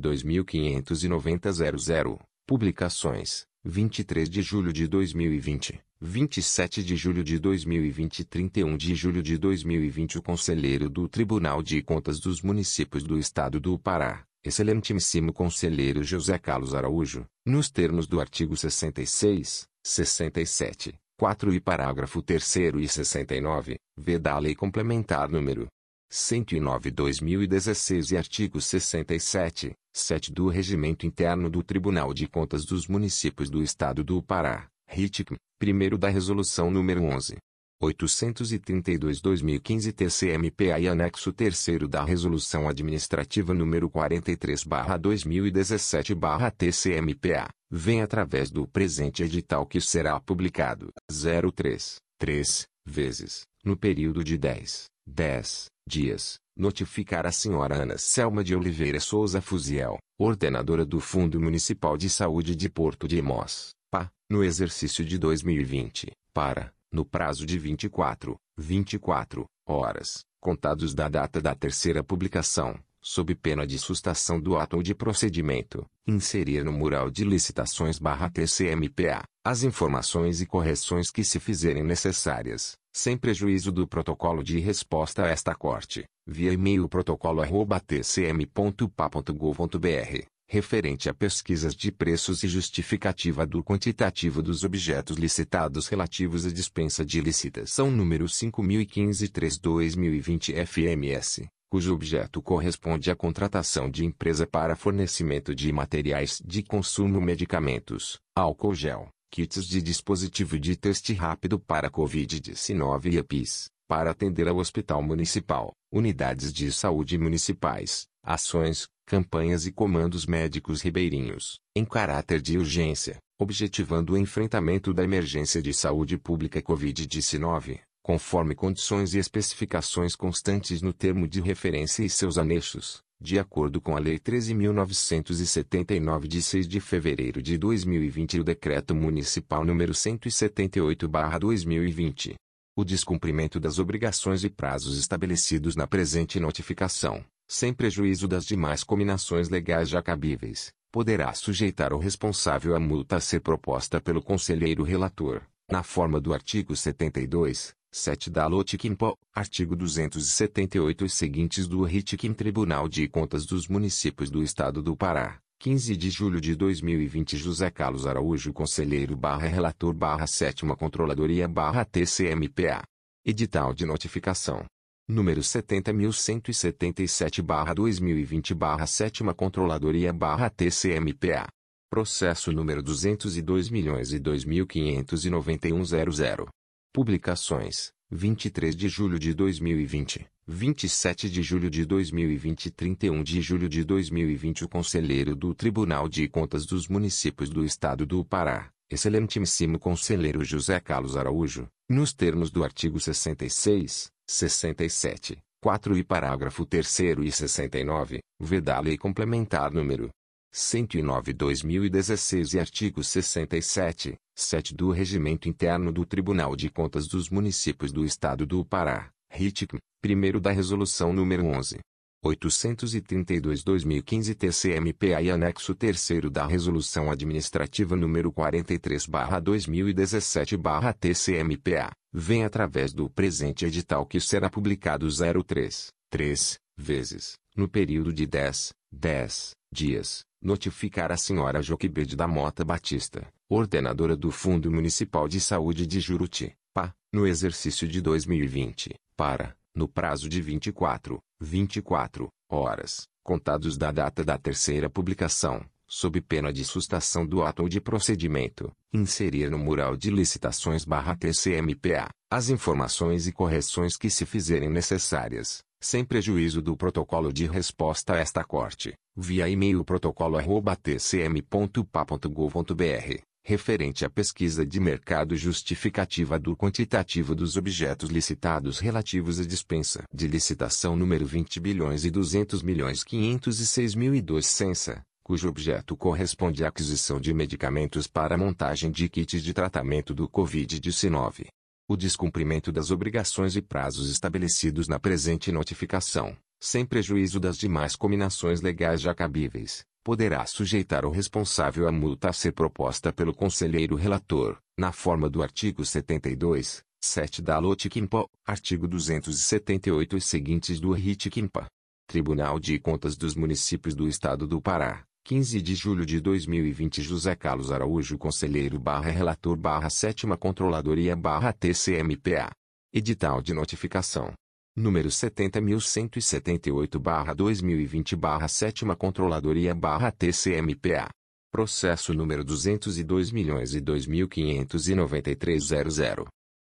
Publicações: 23 de julho de 2020, 27 de julho de 2020 e 31 de julho de 2020 O Conselheiro do Tribunal de Contas dos Municípios do Estado do Pará, Excelentíssimo Conselheiro José Carlos Araújo, nos termos do artigo 66, 67, 4 e parágrafo 3 e 69, v da Lei Complementar número 109/2016 e artigo 67, 7 do Regimento Interno do Tribunal de Contas dos Municípios do Estado do Pará, RITCM, primeiro da Resolução número 11. 832-2015 TCMPA e anexo 3 da Resolução Administrativa número 43/2017/TCMPA, vem através do presente edital que será publicado. 03 3 vezes no período de 10 10 dias, notificar a senhora Ana Selma de Oliveira Souza Fuziel, ordenadora do Fundo Municipal de Saúde de Porto de Mós, PA, no exercício de 2020, para, no prazo de 24, 24 horas, contados da data da terceira publicação, sob pena de sustação do ato ou de procedimento, inserir no mural de licitações barra TCMPA, as informações e correções que se fizerem necessárias, sem prejuízo do protocolo de resposta a esta corte, via e-mail protocolo@tcm.pa.gov.br, referente a pesquisas de preços e justificativa do quantitativo dos objetos licitados relativos à dispensa de licitação número 5015-3-2020 FMS cujo objeto corresponde à contratação de empresa para fornecimento de materiais de consumo medicamentos, álcool gel, kits de dispositivo de teste rápido para Covid-19 e EPIs, para atender ao Hospital Municipal, unidades de saúde municipais, ações, campanhas e comandos médicos ribeirinhos, em caráter de urgência, objetivando o enfrentamento da emergência de saúde pública Covid-19, conforme condições e especificações constantes no termo de referência e seus anexos, de acordo com a Lei 13.979 de 6 de fevereiro de 2020 e o Decreto Municipal número 178-2020. O descumprimento das obrigações e prazos estabelecidos na presente notificação, sem prejuízo das demais cominações legais já cabíveis, poderá sujeitar o responsável à multa a ser proposta pelo conselheiro relator, na forma do artigo 72, 7 da Lotiquimpo, artigo 278 e seguintes do Ritiquim Tribunal de Contas dos Municípios do Estado do Pará, 15 de julho de 2020 José Carlos Araújo Conselheiro barra Relator barra 7 Controladoria barra TCMPA. Edital de Notificação. Número 70.177 barra 2020 barra 7 Controladoria barra TCMPA. Processo número 202 milhões Publicações: 23 de julho de 2020, 27 de julho de 2020 e 31 de julho de 2020 O Conselheiro do Tribunal de Contas dos Municípios do Estado do Pará, Excelentíssimo Conselheiro José Carlos Araújo, nos termos do artigo 66, 67, 4 e parágrafo 3 e 69, vedá Lei Complementar número 109-2016 e artigo 67, 7 do Regimento Interno do Tribunal de Contas dos Municípios do Estado do Pará, RITIC, primeiro da Resolução número 11. 832-2015 TCMPA e anexo 3 da Resolução Administrativa número 43-2017-TCMPA, vem através do presente edital que será publicado 03, 3, vezes, no período de 10, 10 dias, notificar a senhora Joquebede da Mota Batista, ordenadora do Fundo Municipal de Saúde de Juruti, PA, no exercício de 2020, para, no prazo de 24, 24 horas, contados da data da terceira publicação, sob pena de sustação do ato ou de procedimento, inserir no mural de licitações barra TCMPA, as informações e correções que se fizerem necessárias, sem prejuízo do protocolo de resposta a esta corte, via e-mail protocolo@tcm.pa.gov.br, referente à pesquisa de mercado justificativa do quantitativo dos objetos licitados relativos à dispensa de licitação número 20 bilhões e 200 milhões 506 mil 2 censa, cujo objeto corresponde à aquisição de medicamentos para montagem de kits de tratamento do COVID-19 o descumprimento das obrigações e prazos estabelecidos na presente notificação, sem prejuízo das demais cominações legais já cabíveis, poderá sujeitar o responsável à multa a ser proposta pelo conselheiro relator, na forma do artigo 72, 7 da Lotiquimpa, artigo 278 e seguintes do RITQUIMPA. Tribunal de Contas dos Municípios do Estado do Pará, 15 de julho de 2020 José Carlos Araújo Conselheiro barra Relator barra 7 Controladoria barra TCMPA. Edital de Notificação. Número 70.178 barra 2020 barra 7 Controladoria barra TCMPA. Processo número 202 milhões e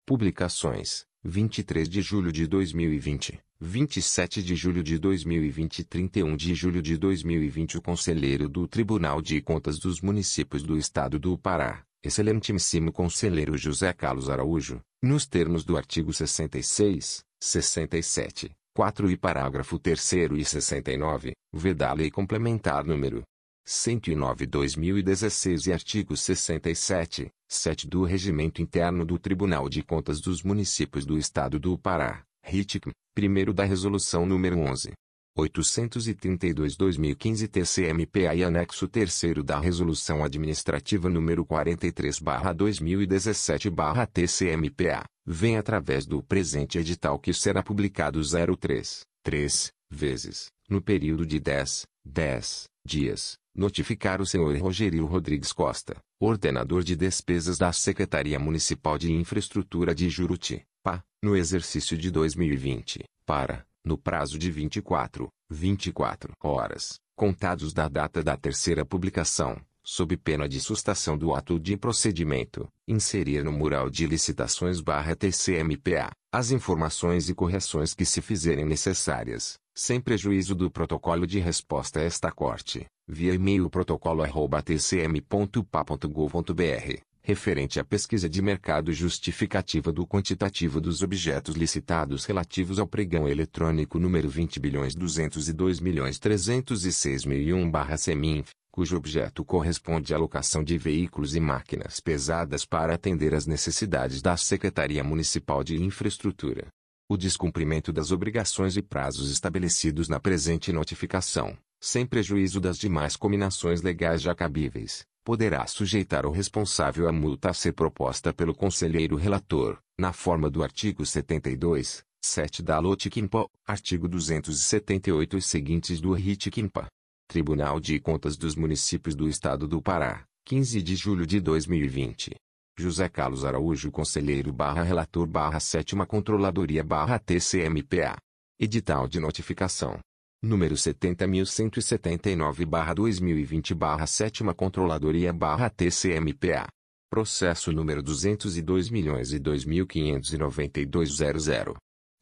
Publicações. 23 de julho de 2020. 27 de julho de 2020 e 31 de julho de 2020 o Conselheiro do Tribunal de Contas dos Municípios do Estado do Pará, Excelentíssimo Conselheiro José Carlos Araújo, nos termos do artigo 66, 67, 4 e parágrafo 3 e 69, veda a Lei Complementar número 109-2016 e artigo 67, 7 do Regimento Interno do Tribunal de Contas dos Municípios do Estado do Pará, RITIC, primeiro da Resolução nº 11. 832-2015 TCMPA e anexo 3 da Resolução Administrativa nº 43-2017-TCMPA, vem através do presente edital que será publicado 03, 3, vezes, no período de 10, 10 dias, notificar o senhor Rogério Rodrigues Costa, ordenador de despesas da Secretaria Municipal de Infraestrutura de Juruti, PA, no exercício de 2020, para, no prazo de 24, 24 horas, contados da data da terceira publicação, sob pena de sustação do ato de procedimento, inserir no mural de licitações barra TCMPA, as informações e correções que se fizerem necessárias, sem prejuízo do protocolo de resposta a esta corte, via e-mail protocolo@tcm.pa.gov.br, referente à pesquisa de mercado justificativa do quantitativo dos objetos licitados relativos ao pregão eletrônico número 20 bilhões 202 milhões 306 mil barra CEMINF, cujo objeto corresponde à locação de veículos e máquinas pesadas para atender às necessidades da Secretaria Municipal de Infraestrutura. O descumprimento das obrigações e prazos estabelecidos na presente notificação, sem prejuízo das demais combinações legais já cabíveis, poderá sujeitar o responsável à multa a ser proposta pelo conselheiro relator, na forma do artigo 72, 7 da LOTICIMPA, artigo 278 e seguintes do RITICIMPA. Tribunal de Contas dos Municípios do Estado do Pará, 15 de julho de 2020. José Carlos Araújo Conselheiro barra Relator barra Sétima Controladoria barra TCMPA. Edital de Notificação. Número 70.179 barra 2020 barra Sétima Controladoria barra TCMPA. Processo número 202 milhões e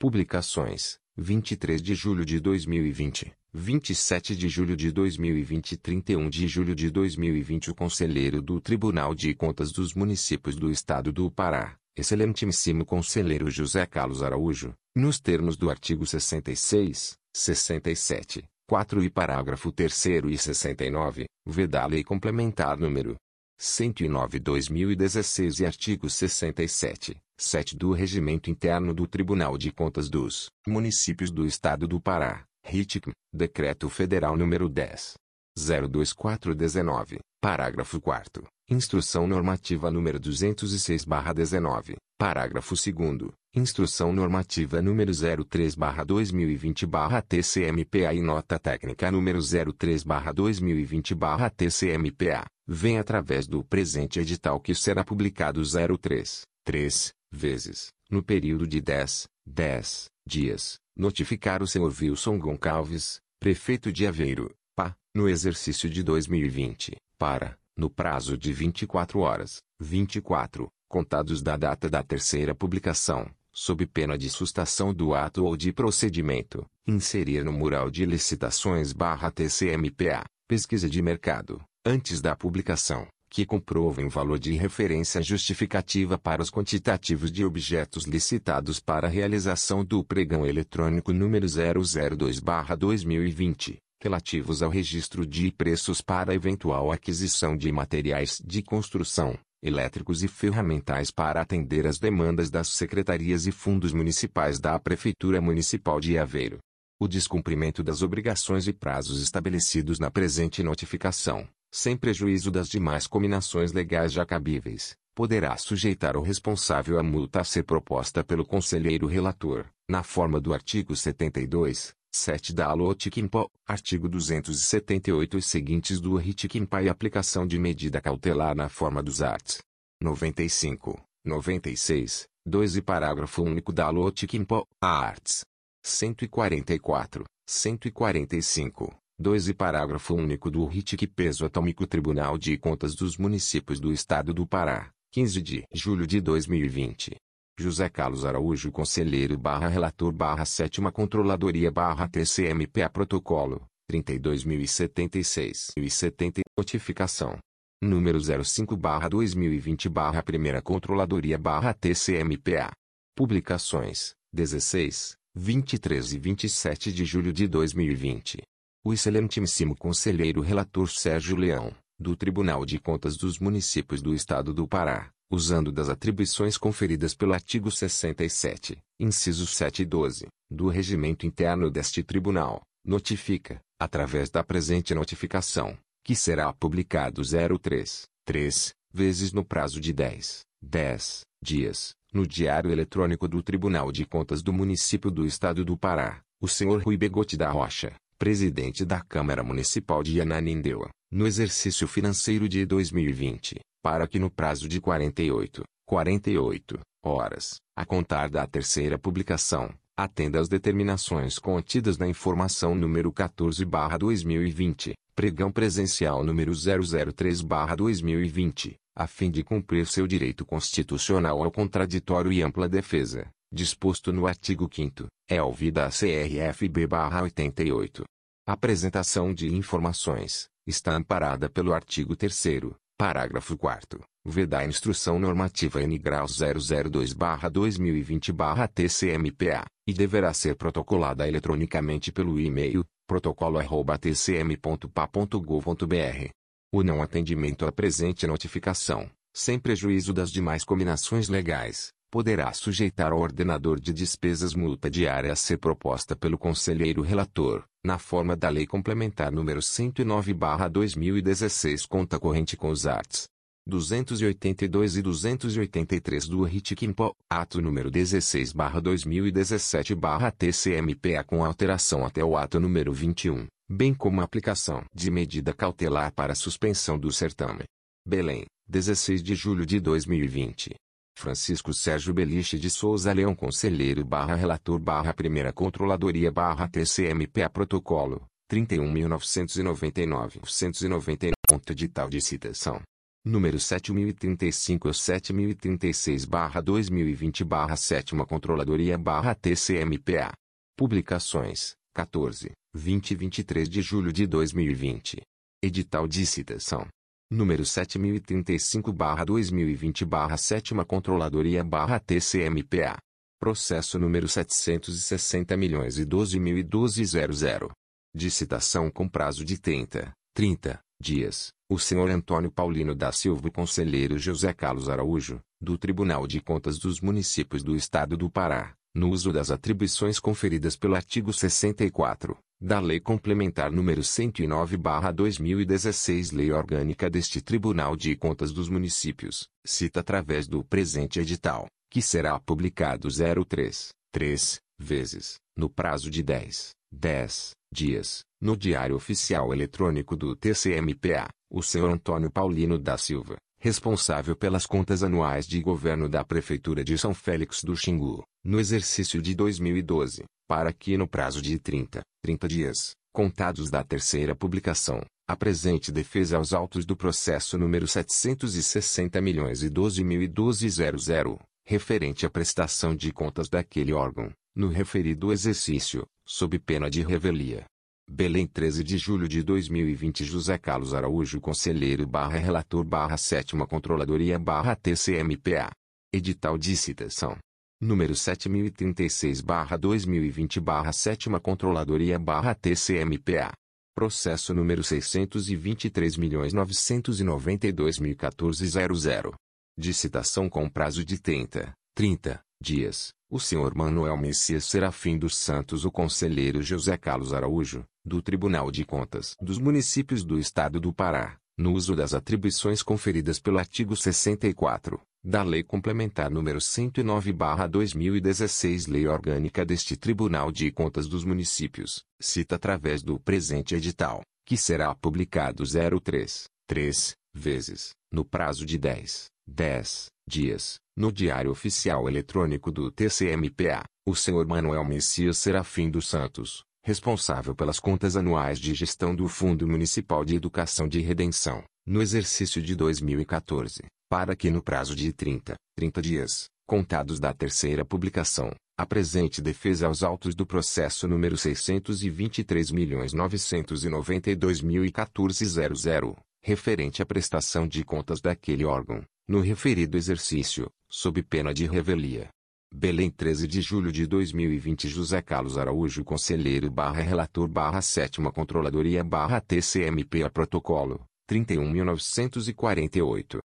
Publicações. 23 de julho de 2020, 27 de julho de 2020 e 31 de julho de 2020 O Conselheiro do Tribunal de Contas dos Municípios do Estado do Pará, excelentíssimo Conselheiro José Carlos Araújo, nos termos do artigo 66, 67, 4 e parágrafo 3 e 69, veda Lei Complementar número 109-2016 e artigo 67, 7 do Regimento Interno do Tribunal de Contas dos Municípios do Estado do Pará, RITICM, Decreto Federal número 10. 02419, parágrafo 4 Instrução Normativa número 206/19, parágrafo 2 Instrução Normativa número 03/2020/TCMPA e Nota Técnica número 03/2020/TCMPA, vem através do presente edital que será publicado 03, 3, vezes, no período de 10, 10 dias, notificar o senhor Wilson Goncalves, prefeito de Aveiro, PA, no exercício de 2020, para, no prazo de 24 horas, 24, contados da data da terceira publicação, sob pena de sustação do ato ou de procedimento, inserir no mural de licitações barra TCMPA, pesquisa de mercado, antes da publicação, que comprovem valor de referência justificativa para os quantitativos de objetos licitados para realização do pregão eletrônico número 002/2020, relativos ao registro de preços para eventual aquisição de materiais de construção, elétricos e ferramentais para atender às demandas das secretarias e fundos municipais da Prefeitura Municipal de Aveiro. O descumprimento das obrigações e prazos estabelecidos na presente notificação, sem prejuízo das demais combinações legais já cabíveis, poderá sujeitar o responsável à multa a ser proposta pelo conselheiro relator, na forma do artigo 72, 7 da Alotiquimpa, artigo 278 e seguintes do Ritiquimpa e aplicação de medida cautelar na forma dos arts. 95, 96, 2 e parágrafo único da Alotiquimpa, arts. 144, 145, 2 e parágrafo único do RITIC Peso Atômico Tribunal de Contas dos Municípios do Estado do Pará, 15 de julho de 2020. José Carlos Araújo Conselheiro barra Relator barra Sétima Controladoria barra TCMPA Protocolo, 32.076 e 70 Notificação. Número 05 barra 2020 barra Primeira Controladoria barra TCMPA. Publicações, 16, 23 e 27 de julho de 2020 o excelentíssimo conselheiro relator Sérgio Leão, do Tribunal de Contas dos Municípios do Estado do Pará, usando das atribuições conferidas pelo artigo 67, incisos 7 e 12, do regimento interno deste tribunal, notifica, através da presente notificação, que será publicado 03, 3, vezes no prazo de 10, 10 dias, no Diário Eletrônico do Tribunal de Contas do Município do Estado do Pará, o senhor Rui Begote da Rocha, presidente da Câmara Municipal de Ananindeua, no exercício financeiro de 2020, para que no prazo de 48, 48 horas, a contar da terceira publicação, Atenda às determinações contidas na informação número 14/2020, pregão presencial número 003/2020, a fim de cumprir seu direito constitucional ao contraditório e ampla defesa, disposto no artigo 5º, é ouvida a CRFB/88. Apresentação de informações está amparada pelo artigo 3º, parágrafo 4 Veda Instrução Normativa N grau 002-2020-TCMPA, e deverá ser protocolada eletronicamente pelo e-mail protocolo@tcm.pa.gov.br. O não atendimento à presente notificação, sem prejuízo das demais combinações legais, poderá sujeitar ao ordenador de despesas multa diária a ser proposta pelo conselheiro relator, na forma da Lei Complementar número 109/2016, conta corrente com os arts. 282 e 283 do RIT-QUIMPO, ato número 16-2017-TCMPA com alteração até o ato número 21, bem como aplicação de medida cautelar para suspensão do certame. Belém, 16 de julho de 2020. Francisco Sérgio Beliche de Souza Leão Conselheiro barra Relator barra Primeira Controladoria barra TCMPA Protocolo, 31.999 199 Ponto edital de citação número 7035 ou 7036-2020-7 Controladoria-TCMPA. Publicações, 14, 20 e 23 de julho de 2020. Edital de citação. Número 7035-2020-7 Controladoria-TCMPA. Processo número 760 milhões e 12 mil e 12 00. De citação com prazo de 30, 30 dias o senhor Antônio Paulino da Silva e conselheiro José Carlos Araújo, do Tribunal de Contas dos Municípios do Estado do Pará, no uso das atribuições conferidas pelo artigo 64 da Lei Complementar número 109/2016, Lei Orgânica deste Tribunal de Contas dos Municípios, cita através do presente edital, que será publicado 03 3 vezes, no prazo de 10 10 dias, no Diário Oficial Eletrônico do TCMPA, o senhor Antônio Paulino da Silva, responsável pelas contas anuais de governo da Prefeitura de São Félix do Xingu, no exercício de 2012, para que no prazo de 30, 30 dias, contados da terceira publicação, apresente defesa aos autos do processo número 760 milhões e 12 mil 12 00, referente à prestação de contas daquele órgão, no referido exercício, sob pena de revelia. Belém 13 de julho de 2020 José Carlos Araújo Conselheiro barra Relator barra Sétima Controladoria barra TCMPA. Edital de citação. Número 7036 barra 2020 barra Sétima Controladoria barra TCMPA. Processo número 623.992.014.00. De citação com prazo de 30, 30 dias. O senhor Manuel Messias Serafim dos Santos o conselheiro José Carlos Araújo, do Tribunal de Contas dos Municípios do Estado do Pará, no uso das atribuições conferidas pelo artigo 64 da Lei Complementar número 109/2016, Lei Orgânica deste Tribunal de Contas dos Municípios, cita através do presente edital, que será publicado 03 3 vezes, no prazo de 10 10 dias, no Diário Oficial Eletrônico do TCMPA, o senhor Manuel Messias Serafim dos Santos, responsável pelas contas anuais de gestão do Fundo Municipal de Educação de Redenção, no exercício de 2014, para que no prazo de 30, 30 dias, contados da terceira publicação, apresente defesa aos autos do processo número 623.992.014.00, referente à prestação de contas daquele órgão, no referido exercício, sob pena de revelia. Belém 13 de julho de 2020 José Carlos Araújo Conselheiro barra Relator barra Sétima Controladoria barra TCMPA Protocolo, 31.948.